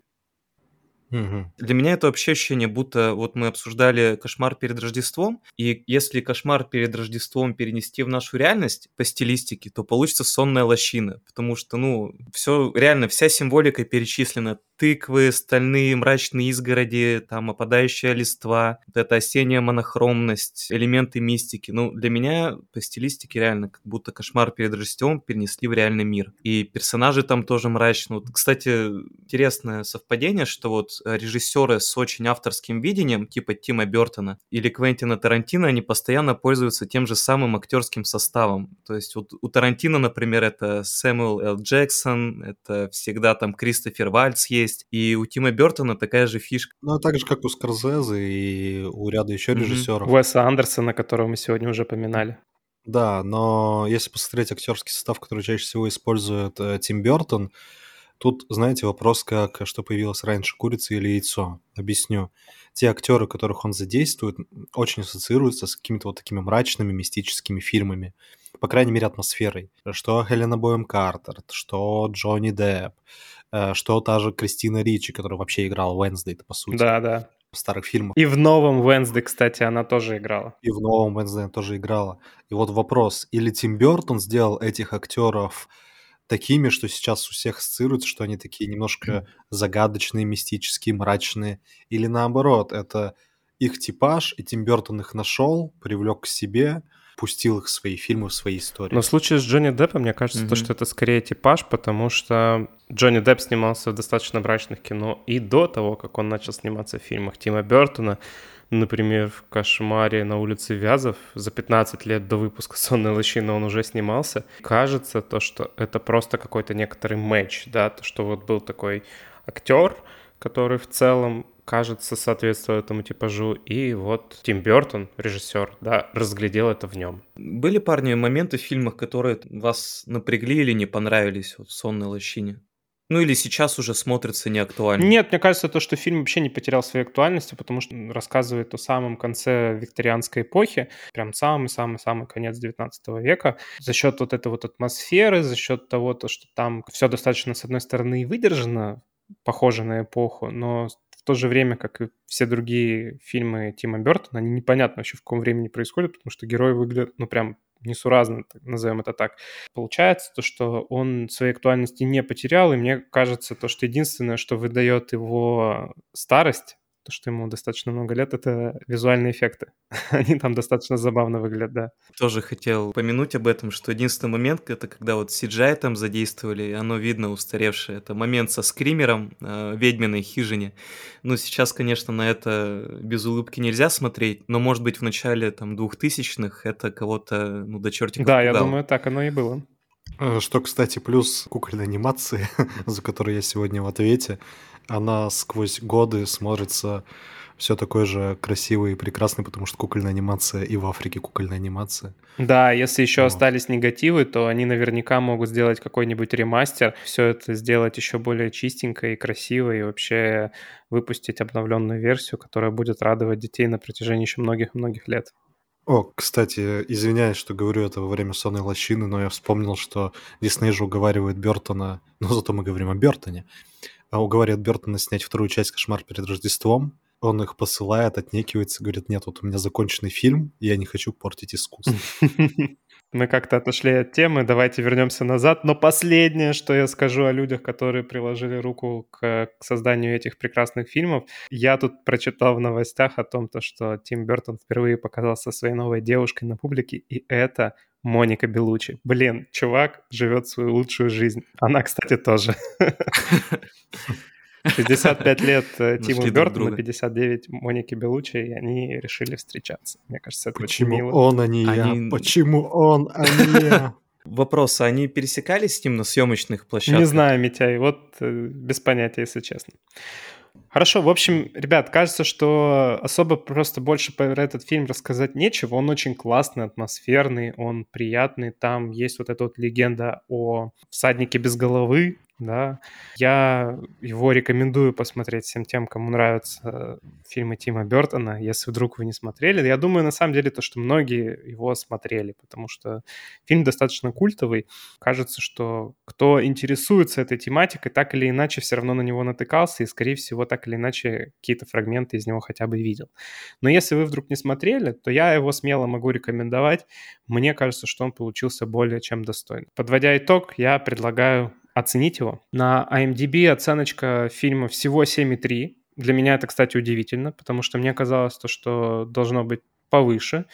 Угу. Для меня это вообще ощущение, будто вот мы обсуждали кошмар перед Рождеством, и если кошмар перед Рождеством перенести в нашу реальность по стилистике, то получится сонная лощина, потому что, ну, все реально, вся символика перечислена тыквы, стальные мрачные изгороди, там опадающая листва, вот эта осенняя монохромность, элементы мистики. Ну, для меня по стилистике реально как будто кошмар перед Рождеством перенесли в реальный мир. И персонажи там тоже мрачные. Вот, кстати, интересное совпадение, что вот режиссеры с очень авторским видением, типа Тима Бертона или Квентина Тарантино, они постоянно пользуются тем же самым актерским составом. То есть вот у Тарантино, например, это Сэмюэл Л. Джексон, это всегда там Кристофер Вальц есть, есть. И у Тима Бертона такая же фишка. Ну, а так же, как у Скорзезе и у ряда еще mm-hmm. режиссеров. Уэса Андерсона, которого мы сегодня уже поминали. Да, но если посмотреть актерский состав, который чаще всего использует э, Тим Бертон, тут, знаете, вопрос, как что появилось раньше, курица или яйцо. Объясню. Те актеры, которых он задействует, очень ассоциируются с какими-то вот такими мрачными, мистическими фильмами. По крайней мере, атмосферой. Что Хелена Боем Картер, что Джонни Депп, что та же Кристина Ричи, которая вообще играла Уэнсдей, по сути. Да, да. В старых фильмах. И в новом Уэнсдей, кстати, она тоже играла. И в новом Уэнсдей она тоже играла. И вот вопрос, или Тим Бертон сделал этих актеров такими, что сейчас у всех ассоциируется, что они такие немножко загадочные, мистические, мрачные, или наоборот, это их типаж, и Тим Бертон их нашел, привлек к себе, пустил их в свои фильмы, в свои истории. Но в случае с Джонни Деппом, мне кажется, mm-hmm. то, что это скорее типаж, потому что Джонни Депп снимался в достаточно брачных кино и до того, как он начал сниматься в фильмах Тима Бертона. Например, в «Кошмаре на улице Вязов» за 15 лет до выпуска «Сонной лощины» он уже снимался. Кажется, то, что это просто какой-то некоторый матч, да, то, что вот был такой актер, который в целом кажется, соответствует этому типажу. И вот Тим Бертон, режиссер, да, разглядел это в нем. Были, парни, моменты в фильмах, которые вас напрягли или не понравились вот, в «Сонной лощине»? Ну или сейчас уже смотрится неактуально. Нет, мне кажется, то, что фильм вообще не потерял своей актуальности, потому что рассказывает о самом конце викторианской эпохи, прям самый-самый-самый конец 19 века, за счет вот этой вот атмосферы, за счет того, то, что там все достаточно, с одной стороны, и выдержано, похоже на эпоху, но то же время, как и все другие фильмы Тима Бертона, они непонятно вообще в каком времени происходят, потому что герои выглядят, ну, прям несуразно, назовем это так. Получается то, что он своей актуальности не потерял, и мне кажется, то, что единственное, что выдает его старость, то, что ему достаточно много лет, это визуальные эффекты. Они там достаточно забавно выглядят, да. Тоже хотел помянуть об этом, что единственный момент, это когда вот CGI там задействовали, оно видно устаревшее. Это момент со скримером э, ведьминой хижине. Ну, сейчас, конечно, на это без улыбки нельзя смотреть, но, может быть, в начале там двухтысячных это кого-то, ну, до чертиков Да, пугало. я думаю, так оно и было. Э, что, кстати, плюс кукольной анимации, за которую я сегодня в ответе, она сквозь годы смотрится все такой же красивый и прекрасный, потому что кукольная анимация и в Африке кукольная анимация. Да, если еще вот. остались негативы, то они наверняка могут сделать какой-нибудь ремастер, все это сделать еще более чистенько и красиво, и вообще выпустить обновленную версию, которая будет радовать детей на протяжении еще многих-многих лет. О, кстати, извиняюсь, что говорю это во время сонной лощины, но я вспомнил, что Дисней же уговаривает Бертона, но зато мы говорим о Бертоне, а уговаривает Бертона снять вторую часть «Кошмар перед Рождеством». Он их посылает, отнекивается, говорит, нет, вот у меня законченный фильм, я не хочу портить искусство. Мы как-то отошли от темы, давайте вернемся назад. Но последнее, что я скажу о людях, которые приложили руку к, к созданию этих прекрасных фильмов, я тут прочитал в новостях о том, то, что Тим Бертон впервые показался своей новой девушкой на публике, и это Моника Белучи. Блин, чувак живет свою лучшую жизнь. Она, кстати, тоже. 65 лет э, Тиму Бертону, 59 Моники Белучи, и они решили встречаться. Мне кажется, это Почему очень мило. он, а не они... я? Почему он, а не я? Вопрос, а они пересекались с ним на съемочных площадках? Не знаю, Митяй, вот э, без понятия, если честно. Хорошо, в общем, ребят, кажется, что особо просто больше про этот фильм рассказать нечего. Он очень классный, атмосферный, он приятный. Там есть вот эта вот легенда о всаднике без головы, да. Я его рекомендую посмотреть всем тем, кому нравятся фильмы Тима Бертона, если вдруг вы не смотрели. Я думаю, на самом деле, то, что многие его смотрели, потому что фильм достаточно культовый. Кажется, что кто интересуется этой тематикой, так или иначе все равно на него натыкался и, скорее всего, так или иначе какие-то фрагменты из него хотя бы видел. Но если вы вдруг не смотрели, то я его смело могу рекомендовать. Мне кажется, что он получился более чем достойный. Подводя итог, я предлагаю оценить его. На IMDb оценочка фильма всего 7,3. Для меня это, кстати, удивительно, потому что мне казалось то, что должно быть повыше.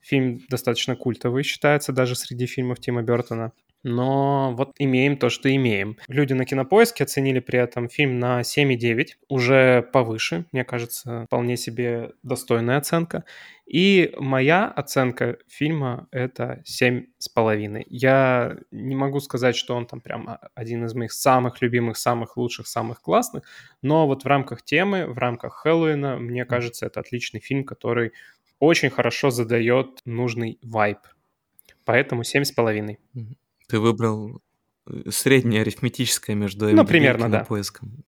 Фильм достаточно культовый считается даже среди фильмов Тима Бертона. Но вот имеем то, что имеем. Люди на Кинопоиске оценили при этом фильм на 7,9, уже повыше, мне кажется, вполне себе достойная оценка. И моя оценка фильма — это 7,5. Я не могу сказать, что он там прям один из моих самых любимых, самых лучших, самых классных, но вот в рамках темы, в рамках Хэллоуина, мне кажется, это отличный фильм, который очень хорошо задает нужный вайб. Поэтому 7,5. Ты выбрал э, среднее арифметическое между ну, примерно, да. поиском.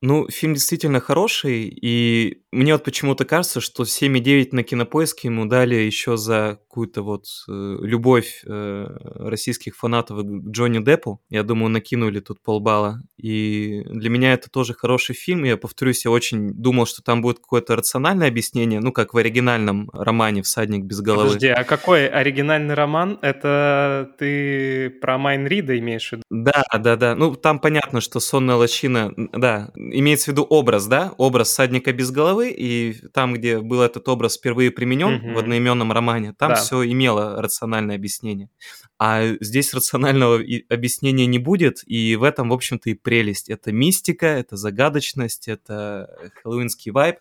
Ну, фильм действительно хороший, и мне вот почему-то кажется, что 7,9 на Кинопоиске ему дали еще за какую-то вот э, любовь э, российских фанатов к Джонни Деппу. Я думаю, накинули тут полбалла. И для меня это тоже хороший фильм. Я повторюсь, я очень думал, что там будет какое-то рациональное объяснение, ну, как в оригинальном романе «Всадник без головы». Подожди, а какой оригинальный роман? Это ты про Майн Рида имеешь в виду? Да, да, да. Ну, там понятно, что «Сонная лощина», да, имеется в виду образ, да, образ всадника без головы, и там, где был этот образ впервые применен угу. в одноименном романе, там да. все имело рациональное объяснение. А здесь рационального объяснения не будет, и в этом, в общем-то, и прелесть. Это мистика, это загадочность, это хэллоуинский вайб.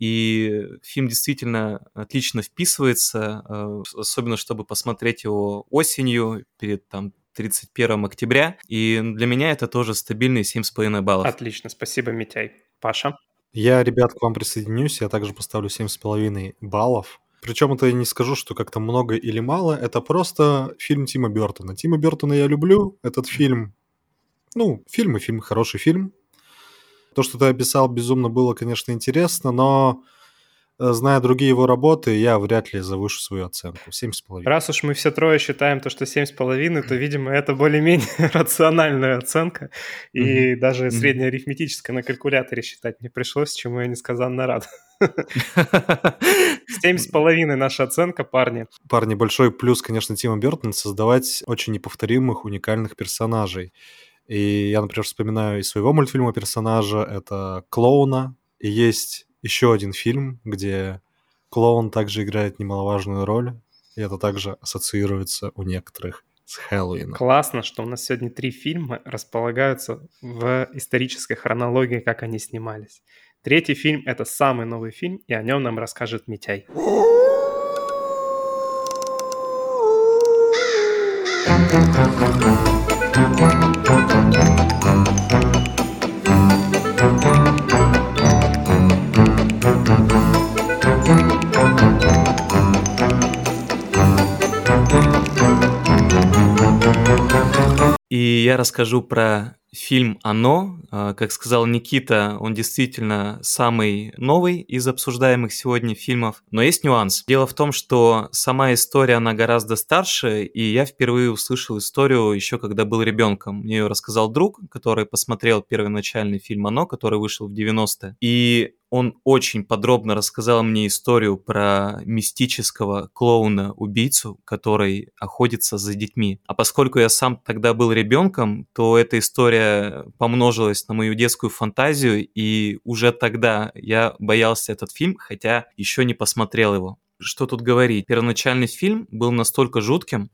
И фильм действительно отлично вписывается, э, особенно чтобы посмотреть его осенью, перед там 31 октября. И для меня это тоже стабильные 7,5 баллов. Отлично, спасибо, Митяй. Паша? Я, ребят, к вам присоединюсь. Я также поставлю 7,5 баллов. Причем это я не скажу, что как-то много или мало. Это просто фильм Тима Бертона. Тима Бертона я люблю. Этот фильм... Ну, фильм и фильм, хороший фильм. То, что ты описал, безумно было, конечно, интересно, но зная другие его работы, я вряд ли завышу свою оценку. 7,5. Раз уж мы все трое считаем то, что 7,5, то, видимо, это более-менее рациональная оценка. И mm-hmm. даже среднеарифметическое на калькуляторе считать не пришлось, чему я несказанно рад. Семь с половиной наша оценка, парни. Парни, большой плюс, конечно, Тима Бертона создавать очень неповторимых, уникальных персонажей. И я, например, вспоминаю из своего мультфильма персонажа, это клоуна, и есть еще один фильм, где клоун также играет немаловажную роль, и это также ассоциируется у некоторых с Хэллоуином. Классно, что у нас сегодня три фильма располагаются в исторической хронологии, как они снимались. Третий фильм — это самый новый фильм, и о нем нам расскажет Митяй. И я расскажу про фильм «Оно». А, как сказал Никита, он действительно самый новый из обсуждаемых сегодня фильмов. Но есть нюанс. Дело в том, что сама история, она гораздо старше, и я впервые услышал историю еще когда был ребенком. Мне ее рассказал друг, который посмотрел первоначальный фильм «Оно», который вышел в 90-е. И он очень подробно рассказал мне историю про мистического клоуна-убийцу, который охотится за детьми. А поскольку я сам тогда был ребенком, то эта история помножилась на мою детскую фантазию, и уже тогда я боялся этот фильм, хотя еще не посмотрел его. Что тут говорить? Первоначальный фильм был настолько жутким,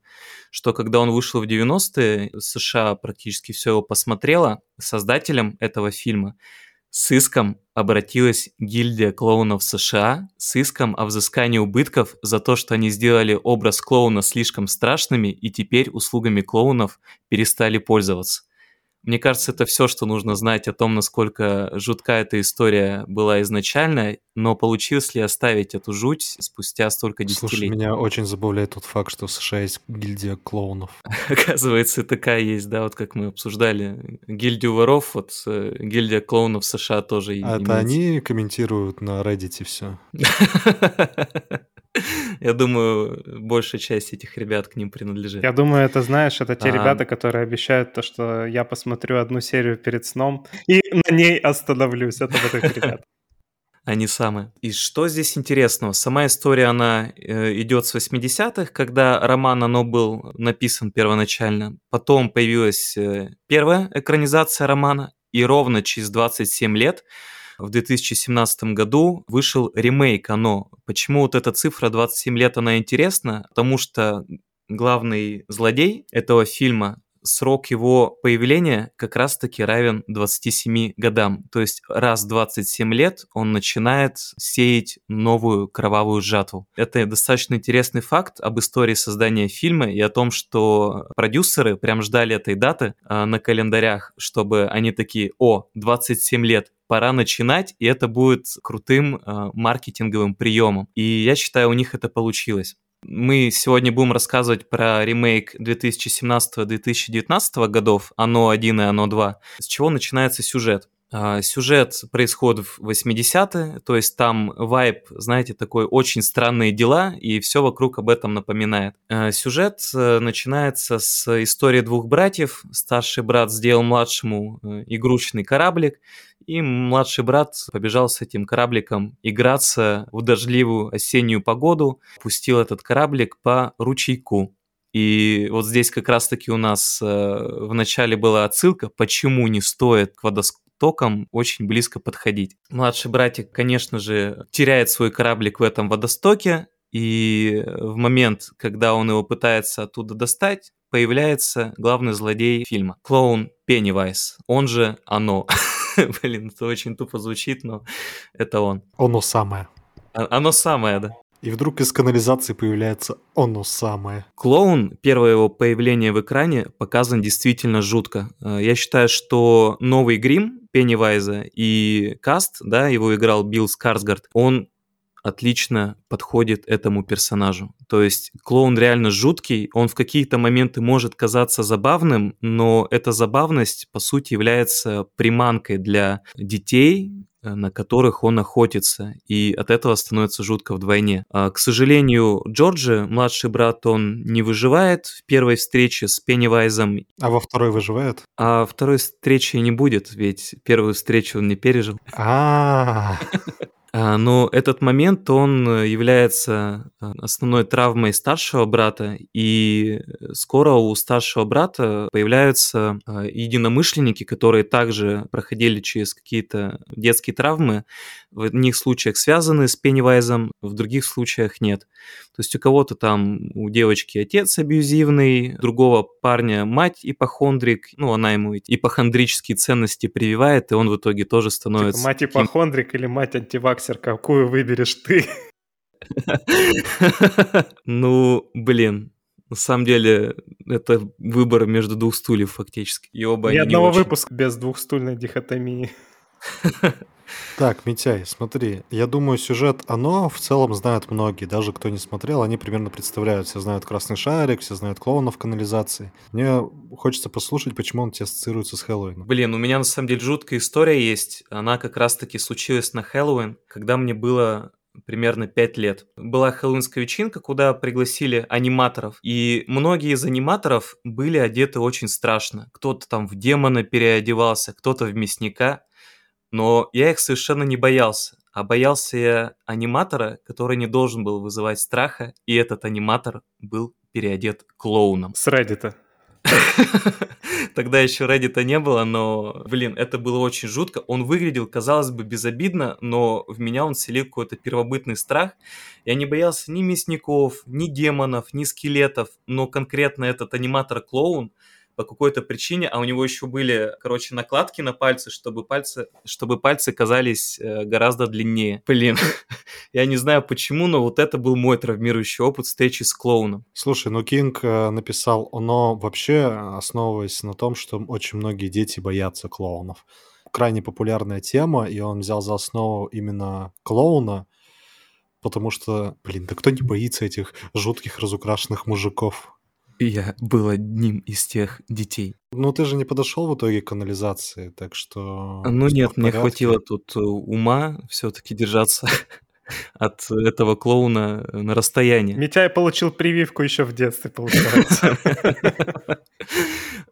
что когда он вышел в 90-е, США практически все его посмотрело. Создателем этого фильма с иском обратилась гильдия клоунов США с иском о взыскании убытков за то, что они сделали образ клоуна слишком страшными и теперь услугами клоунов перестали пользоваться. Мне кажется, это все, что нужно знать о том, насколько жутка эта история была изначально, но получилось ли оставить эту жуть спустя столько десятилетий. Слушай, меня очень забавляет тот факт, что в США есть гильдия клоунов. Оказывается, такая есть, да, вот как мы обсуждали гильдию воров, вот э, гильдия клоунов в США тоже А это они комментируют на Reddit все? Я думаю, большая часть этих ребят к ним принадлежит. Я думаю, это, знаешь, это те а... ребята, которые обещают то, что я посмотрю одну серию перед сном и на ней остановлюсь. Это вот эти ребята. Они самые. И что здесь интересного? Сама история, она э, идет с 80-х, когда роман, оно был написан первоначально. Потом появилась э, первая экранизация романа, и ровно через 27 лет в 2017 году вышел ремейк «Оно». Почему вот эта цифра 27 лет, она интересна? Потому что главный злодей этого фильма срок его появления как раз-таки равен 27 годам. То есть раз в 27 лет он начинает сеять новую кровавую жатву. Это достаточно интересный факт об истории создания фильма и о том, что продюсеры прям ждали этой даты э, на календарях, чтобы они такие, о, 27 лет, пора начинать, и это будет крутым э, маркетинговым приемом. И я считаю, у них это получилось. Мы сегодня будем рассказывать про ремейк 2017-2019 годов «Оно 1» и «Оно 2». С чего начинается сюжет? А, сюжет происходит в 80-е, то есть там вайб, знаете, такой очень странные дела, и все вокруг об этом напоминает. А, сюжет э, начинается с истории двух братьев. Старший брат сделал младшему э, игрушечный кораблик, и младший брат побежал с этим корабликом играться в дождливую осеннюю погоду, пустил этот кораблик по ручейку. И вот здесь как раз-таки у нас э, в начале была отсылка, почему не стоит к водостокам очень близко подходить. Младший братик, конечно же, теряет свой кораблик в этом водостоке, и в момент, когда он его пытается оттуда достать, появляется главный злодей фильма. Клоун Пеннивайз, он же Оно. Блин, это очень тупо звучит, но это он. Оно самое. А, оно самое, да. И вдруг из канализации появляется оно самое. Клоун, первое его появление в экране, показан действительно жутко. Э, я считаю, что новый грим Пеннивайза и Каст, да, его играл Билл Скарсгард, он отлично подходит этому персонажу. То есть клоун реально жуткий, он в какие-то моменты может казаться забавным, но эта забавность, по сути, является приманкой для детей, э, на которых он охотится, и от этого становится жутко вдвойне. А, к сожалению, Джорджи, младший брат, он не выживает в первой встрече с Пеннивайзом. А во второй выживает? А второй встречи не будет, ведь первую встречу он не пережил. А. А, но этот момент, он э, является а, основной травмой старшего брата, и скоро у старшего брата появляются а, единомышленники, которые также проходили через какие-то детские травмы, в одних случаях связаны с Пеннивайзом, в других случаях нет. То есть у кого-то там, у девочки отец абьюзивный, другого парня мать ипохондрик, ну, она ему ипохондрические ценности прививает, и он в итоге тоже типа становится... Типа мать ипохондрик или мать антиваксер, какую выберешь ты? Ну, блин, на самом деле, это выбор между двух стульев фактически. И оба Ни одного очень... выпуска без двухстульной дихотомии. Так, Митяй, смотри, я думаю, сюжет «Оно» в целом знают многие, даже кто не смотрел, они примерно представляют, все знают «Красный шарик», все знают клоунов в канализации. Мне хочется послушать, почему он тебе ассоциируется с Хэллоуином. Блин, у меня на самом деле жуткая история есть, она как раз-таки случилась на Хэллоуин, когда мне было примерно 5 лет. Была хэллоуинская вечеринка, куда пригласили аниматоров, и многие из аниматоров были одеты очень страшно. Кто-то там в демона переодевался, кто-то в мясника, но я их совершенно не боялся, а боялся я аниматора, который не должен был вызывать страха, и этот аниматор был переодет клоуном. С Reddit. Тогда еще Reddit не было, но, блин, это было очень жутко. Он выглядел, казалось бы, безобидно, но в меня он селил какой-то первобытный страх. Я не боялся ни мясников, ни демонов, ни скелетов, но конкретно этот аниматор-клоун, по какой-то причине, а у него еще были, короче, накладки на пальцы, чтобы пальцы, чтобы пальцы казались э, гораздо длиннее. Блин, я не знаю почему, но вот это был мой травмирующий опыт встречи с клоуном. Слушай, ну Кинг э, написал оно вообще основываясь на том, что очень многие дети боятся клоунов. Крайне популярная тема, и он взял за основу именно клоуна, потому что, блин, да кто не боится этих жутких разукрашенных мужиков? Я был одним из тех детей. Ну, ты же не подошел в итоге к канализации, так что... Ну всё нет, мне хватило тут э, ума все-таки держаться от этого клоуна на расстоянии. Митяй получил прививку еще в детстве, получается.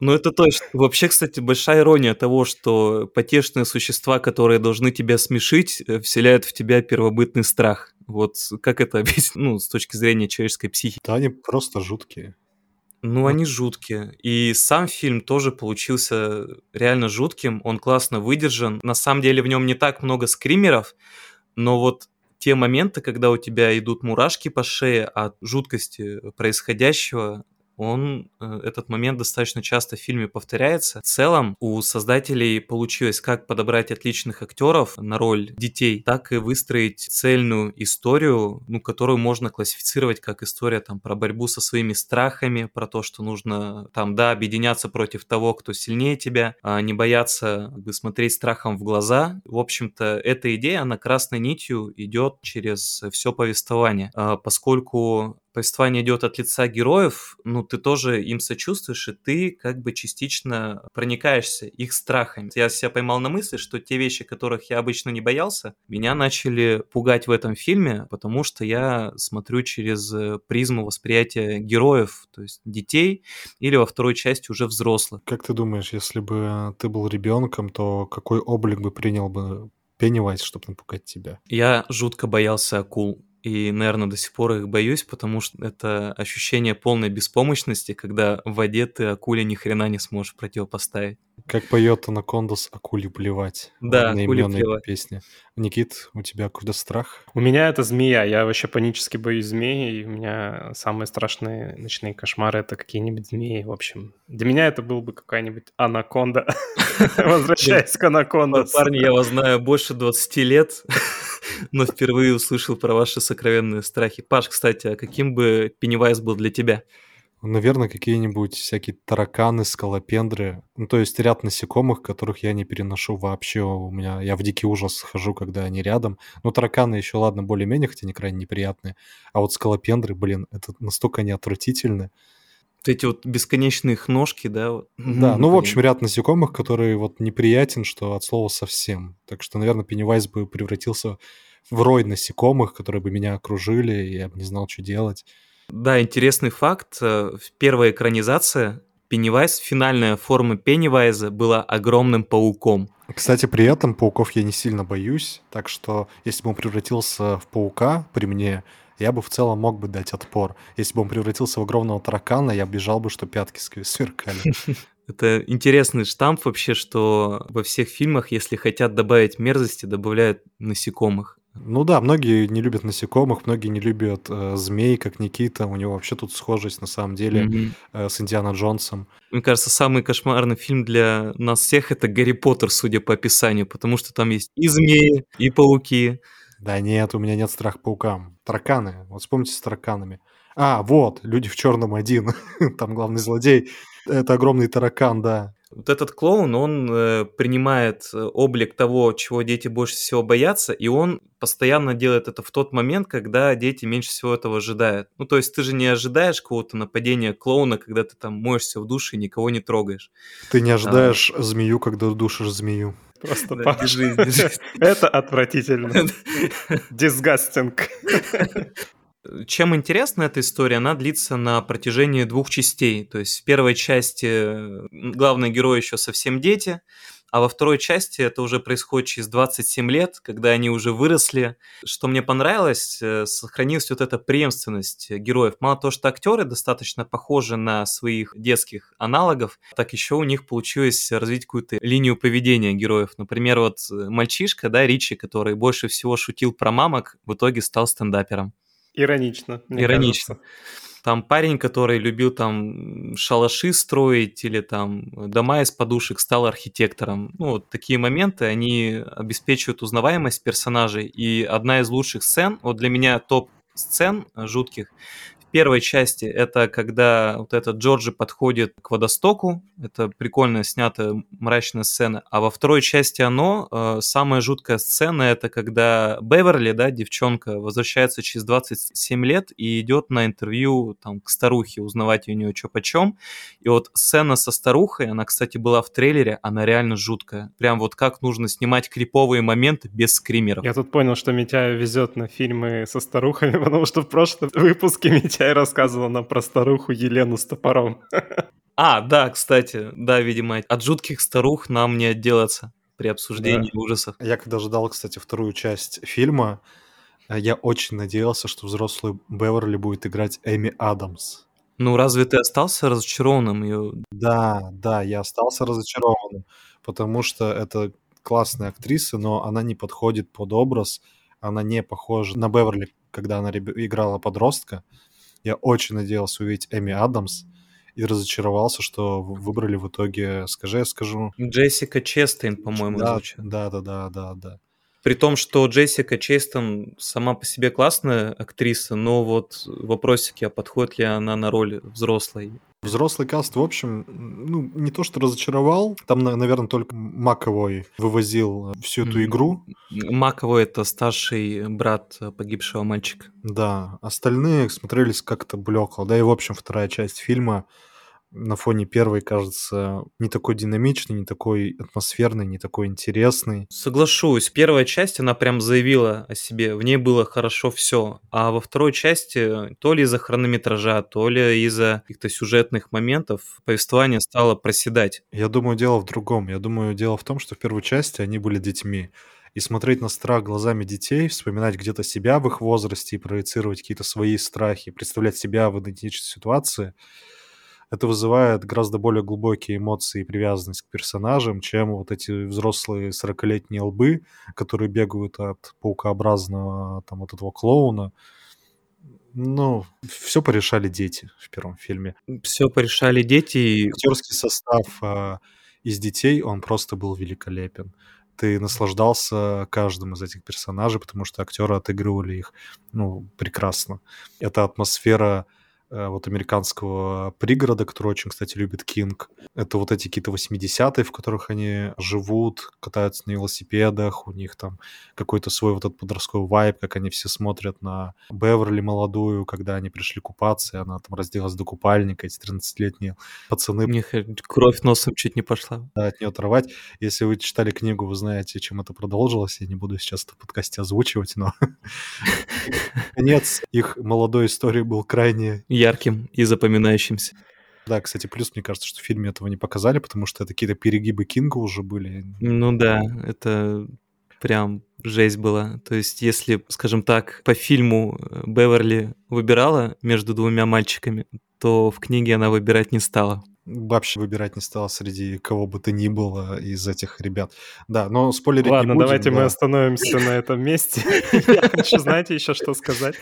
Ну, это точно. Вообще, кстати, большая ирония того, что потешные существа, которые должны тебя смешить, э, вселяют в тебя первобытный страх. Вот как это объяснить, ну, с точки зрения человеческой психики? Да они просто жуткие. Ну, они жуткие. И сам фильм тоже получился реально жутким. Он классно выдержан. На самом деле в нем не так много скримеров, но вот те моменты, когда у тебя идут мурашки по шее от жуткости происходящего, он, э, этот момент достаточно часто в фильме повторяется. В целом у создателей получилось как подобрать отличных актеров на роль детей, так и выстроить цельную историю, ну, которую можно классифицировать как история там про борьбу со своими страхами, про то, что нужно там, да, объединяться против того, кто сильнее тебя, а не бояться как бы, смотреть страхом в глаза. В общем-то, эта идея, она красной нитью идет через все повествование, А, поскольку повествование идет от лица героев, ну, ты тоже им сочувствуешь, и ты как бы частично проникаешься их страхами. Я себя поймал на мысли, что те вещи, которых я обычно не боялся, меня начали пугать в этом фильме, потому что я смотрю через э, призму восприятия героев, то есть детей, или во второй части уже взрослых. Как ты думаешь, если бы ты был ребенком, то какой облик бы принял бы Пеннивайз, чтобы напугать тебя? Я жутко боялся акул. И, наверное, до сих пор их боюсь, потому что это ощущение полной беспомощности, когда в воде ты акуле ни хрена не сможешь противопоставить. Как поет Анакондас «Акули плевать» Да, акуле плевать. песне. Никит, у тебя какой-то страх? У меня это змея. Я вообще панически боюсь змеи. И у меня самые страшные ночные кошмары — это какие-нибудь змеи. В общем, для меня это был бы какая-нибудь анаконда. Возвращаясь к анаконда. Парни, я вас знаю больше 20 лет, но впервые услышал про ваши сокровенные страхи. Паш, кстати, а каким бы Пеннивайз был для тебя? Наверное, какие-нибудь всякие тараканы, скалопендры. Ну, то есть ряд насекомых, которых я не переношу вообще. У меня я в дикий ужас схожу, когда они рядом. Ну, тараканы еще, ладно, более-менее, хотя они крайне неприятные. А вот скалопендры, блин, это настолько они отвратительны. Вот эти вот бесконечные их ножки, да? вот. Да, ну, в общем, ряд насекомых, которые вот неприятен, что от слова совсем. Так что, наверное, Пеннивайз бы превратился в рой насекомых, которые бы меня окружили, и я бы не знал, что делать. Да, интересный факт. э, Первая экранизация Пеннивайз, финальная форма Пеннивайза была огромным пауком. Кстати, при этом пауков я не сильно боюсь, так что если бы он превратился в паука при мне, я бы в целом мог бы дать отпор. Если бы он превратился в огромного таракана, я бежал бы, что пятки сверкали. Это интересный штамп вообще, что во всех фильмах, если хотят добавить мерзости, добавляют насекомых. Ну да, многие не любят насекомых, многие не любят э, змей, как Никита. У него вообще тут схожесть на самом деле Мгм. э, с Индиана Джонсом. Мне кажется, самый кошмарный фильм для нас всех это Гарри Поттер, судя по описанию, потому что там есть и змеи, и пауки. Да нет, у меня нет страха паукам. Тараканы. Вот вспомните с тараканами. А, вот, люди в черном один. Там главный злодей. Это огромный таракан, да. Вот этот клоун, он э, принимает э, облик того, чего дети больше всего боятся, и он постоянно делает это в тот момент, когда дети меньше всего этого ожидают. Ну, то есть ты же не ожидаешь какого-то нападения клоуна, когда ты там моешься в душе и никого не трогаешь. Ты не ожидаешь змею, когда душишь змею. Просто Да, Паш. держись, держись. Это отвратительно. Дисгастинг. Чем интересна эта история? Она длится на протяжении двух частей. То есть в первой части главный герой еще совсем дети, а во второй части это уже происходит через 27 лет, когда они уже выросли. Что мне понравилось, э, сохранилась вот эта преемственность героев. Мало того, что актеры достаточно похожи на своих детских аналогов, так еще у них получилось развить какую-то линию поведения героев. Например, вот э, мальчишка, да, Ричи, который больше всего шутил про мамок, в итоге стал стендапером. Иронично. Иронично. кажется. Там парень, который любил там шалаши строить или там дома из подушек, стал архитектором. Ну, вот такие моменты, они обеспечивают узнаваемость персонажей. И одна из лучших сцен, вот для меня топ сцен жутких, первой части это когда вот этот Джорджи подходит к водостоку, это прикольно снятая мрачная сцена, а во второй части оно, э, самая жуткая сцена, это когда Беверли, да, девчонка, возвращается через 27 лет и идет на интервью там к старухе, узнавать у нее что почем, и вот сцена со старухой, она, кстати, была в трейлере, она реально жуткая, прям вот как нужно снимать криповые моменты без скримеров. Я тут понял, что Митя везет на фильмы со старухами, потому что в прошлом выпуске Митя Чай рассказывал нам про старуху Елену с топором. А, да, кстати, да, видимо, от жутких старух нам не отделаться при обсуждении да. ужасов. Я когда ждал, кстати, вторую часть фильма, я очень надеялся, что взрослый Беверли будет играть Эми Адамс. Ну, разве ты остался разочарованным? Ее? Да, да, я остался разочарованным, потому что это классная актриса, но она не подходит под образ, она не похожа на Беверли, когда она играла подростка. Я очень надеялся увидеть Эми Адамс и разочаровался, что выбрали в итоге, скажи, я скажу. Джессика Честейн, по-моему, да, звучит. Да, да, да, да, да. При том, что Джессика Честон сама по себе классная актриса, но вот вопросики, а подходит ли она на роль взрослой? Взрослый каст, в общем, ну, не то что разочаровал, там, наверное, только Маковой вывозил всю эту игру. Маковой — это старший брат погибшего мальчика. Да, остальные смотрелись как-то блекло, да и, в общем, вторая часть фильма на фоне первой кажется не такой динамичный, не такой атмосферный, не такой интересный. Соглашусь, первая часть, она прям заявила о себе, в ней было хорошо все, а во второй части то ли из-за хронометража, то ли из-за каких-то сюжетных моментов повествование стало проседать. Я думаю, дело в другом. Я думаю, дело в том, что в первой части они были детьми. И смотреть на страх глазами детей, вспоминать где-то себя в их возрасте и проецировать какие-то свои страхи, представлять себя в идентичной ситуации – это вызывает гораздо более глубокие эмоции и привязанность к персонажам, чем вот эти взрослые 40-летние лбы, которые бегают от паукообразного там вот этого клоуна. Ну, все порешали дети в первом фильме. Все порешали дети. Актерский состав э, из детей, он просто был великолепен. Ты наслаждался каждым из этих персонажей, потому что актеры отыгрывали их, ну, прекрасно. Эта атмосфера вот американского пригорода, который очень, кстати, любит Кинг. Это вот эти какие-то 80-е, в которых они живут, катаются на велосипедах, у них там какой-то свой вот этот подростковый вайб, как они все смотрят на Беверли молодую, когда они пришли купаться, и она там разделась до купальника, эти 13-летние пацаны. У них кровь носом чуть не пошла. Да, от нее оторвать. Если вы читали книгу, вы знаете, чем это продолжилось. Я не буду сейчас это в подкасте озвучивать, но конец их молодой истории был крайне ярким и запоминающимся. Да, кстати, плюс, мне кажется, что в фильме этого не показали, потому что это какие-то перегибы Кинга уже были. Ну да, это прям жесть была. То есть, если, скажем так, по фильму э, Беверли выбирала между двумя мальчиками, то в книге она выбирать не стала. Вообще выбирать не стала среди кого бы то ни было из этих ребят. Да, но спойлерить Ладно, не будем. давайте да. мы остановимся на этом месте. Я хочу, знаете, еще что сказать.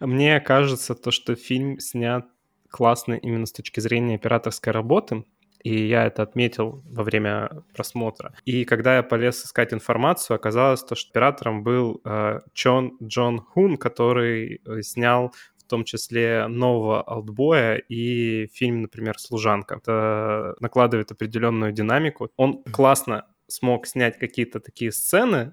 Мне кажется, то, что фильм снят классно именно с точки зрения операторской работы, и я это отметил во время просмотра. И когда я полез искать информацию, оказалось то, что оператором был э, Чон Джон Хун, который э, снял в том числе нового «Алтбоя» и фильм, например, «Служанка». Это накладывает определенную динамику. Он классно смог снять какие-то такие сцены,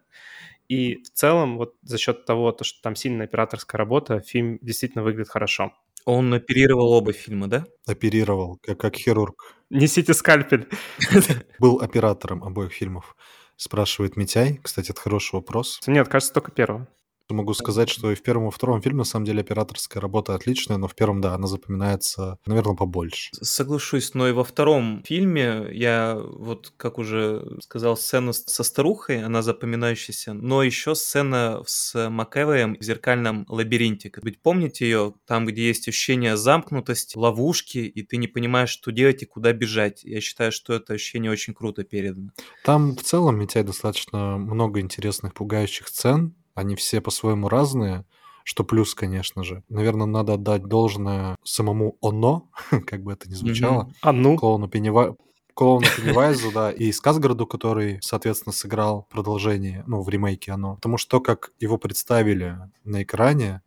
и в целом вот за счет того, то, что там сильная операторская работа, фильм действительно выглядит хорошо. Он оперировал оба фильма, да? Оперировал, как, как хирург. Несите скальпель. Был оператором обоих фильмов. Спрашивает Митяй. Кстати, это хороший вопрос. Нет, кажется, только первого. Могу сказать, что и в первом, и втором фильме, на самом деле, операторская работа отличная, но в первом, да, она запоминается, наверное, побольше. Соглашусь, но и во втором фильме я, вот как уже сказал, сцена со старухой, она запоминающаяся, но еще сцена с Макэвоем в зеркальном лабиринте. Ведь помните ее, там, где есть ощущение замкнутости, ловушки, и ты не понимаешь, что делать и куда бежать. Я считаю, что это ощущение очень круто передано. Там в целом, Митяй, достаточно много интересных, пугающих сцен, они все по-своему разные. что плюс, конечно же. Наверное, надо отдать должное самому Оно, как бы это ни звучало, А ну, клоуну Пеннива... клоуну Пеннивайзу, да, и Сказгороду, который, соответственно, сыграл продолжение, ну, в ремейке оно. Потому что то, как его представили на экране,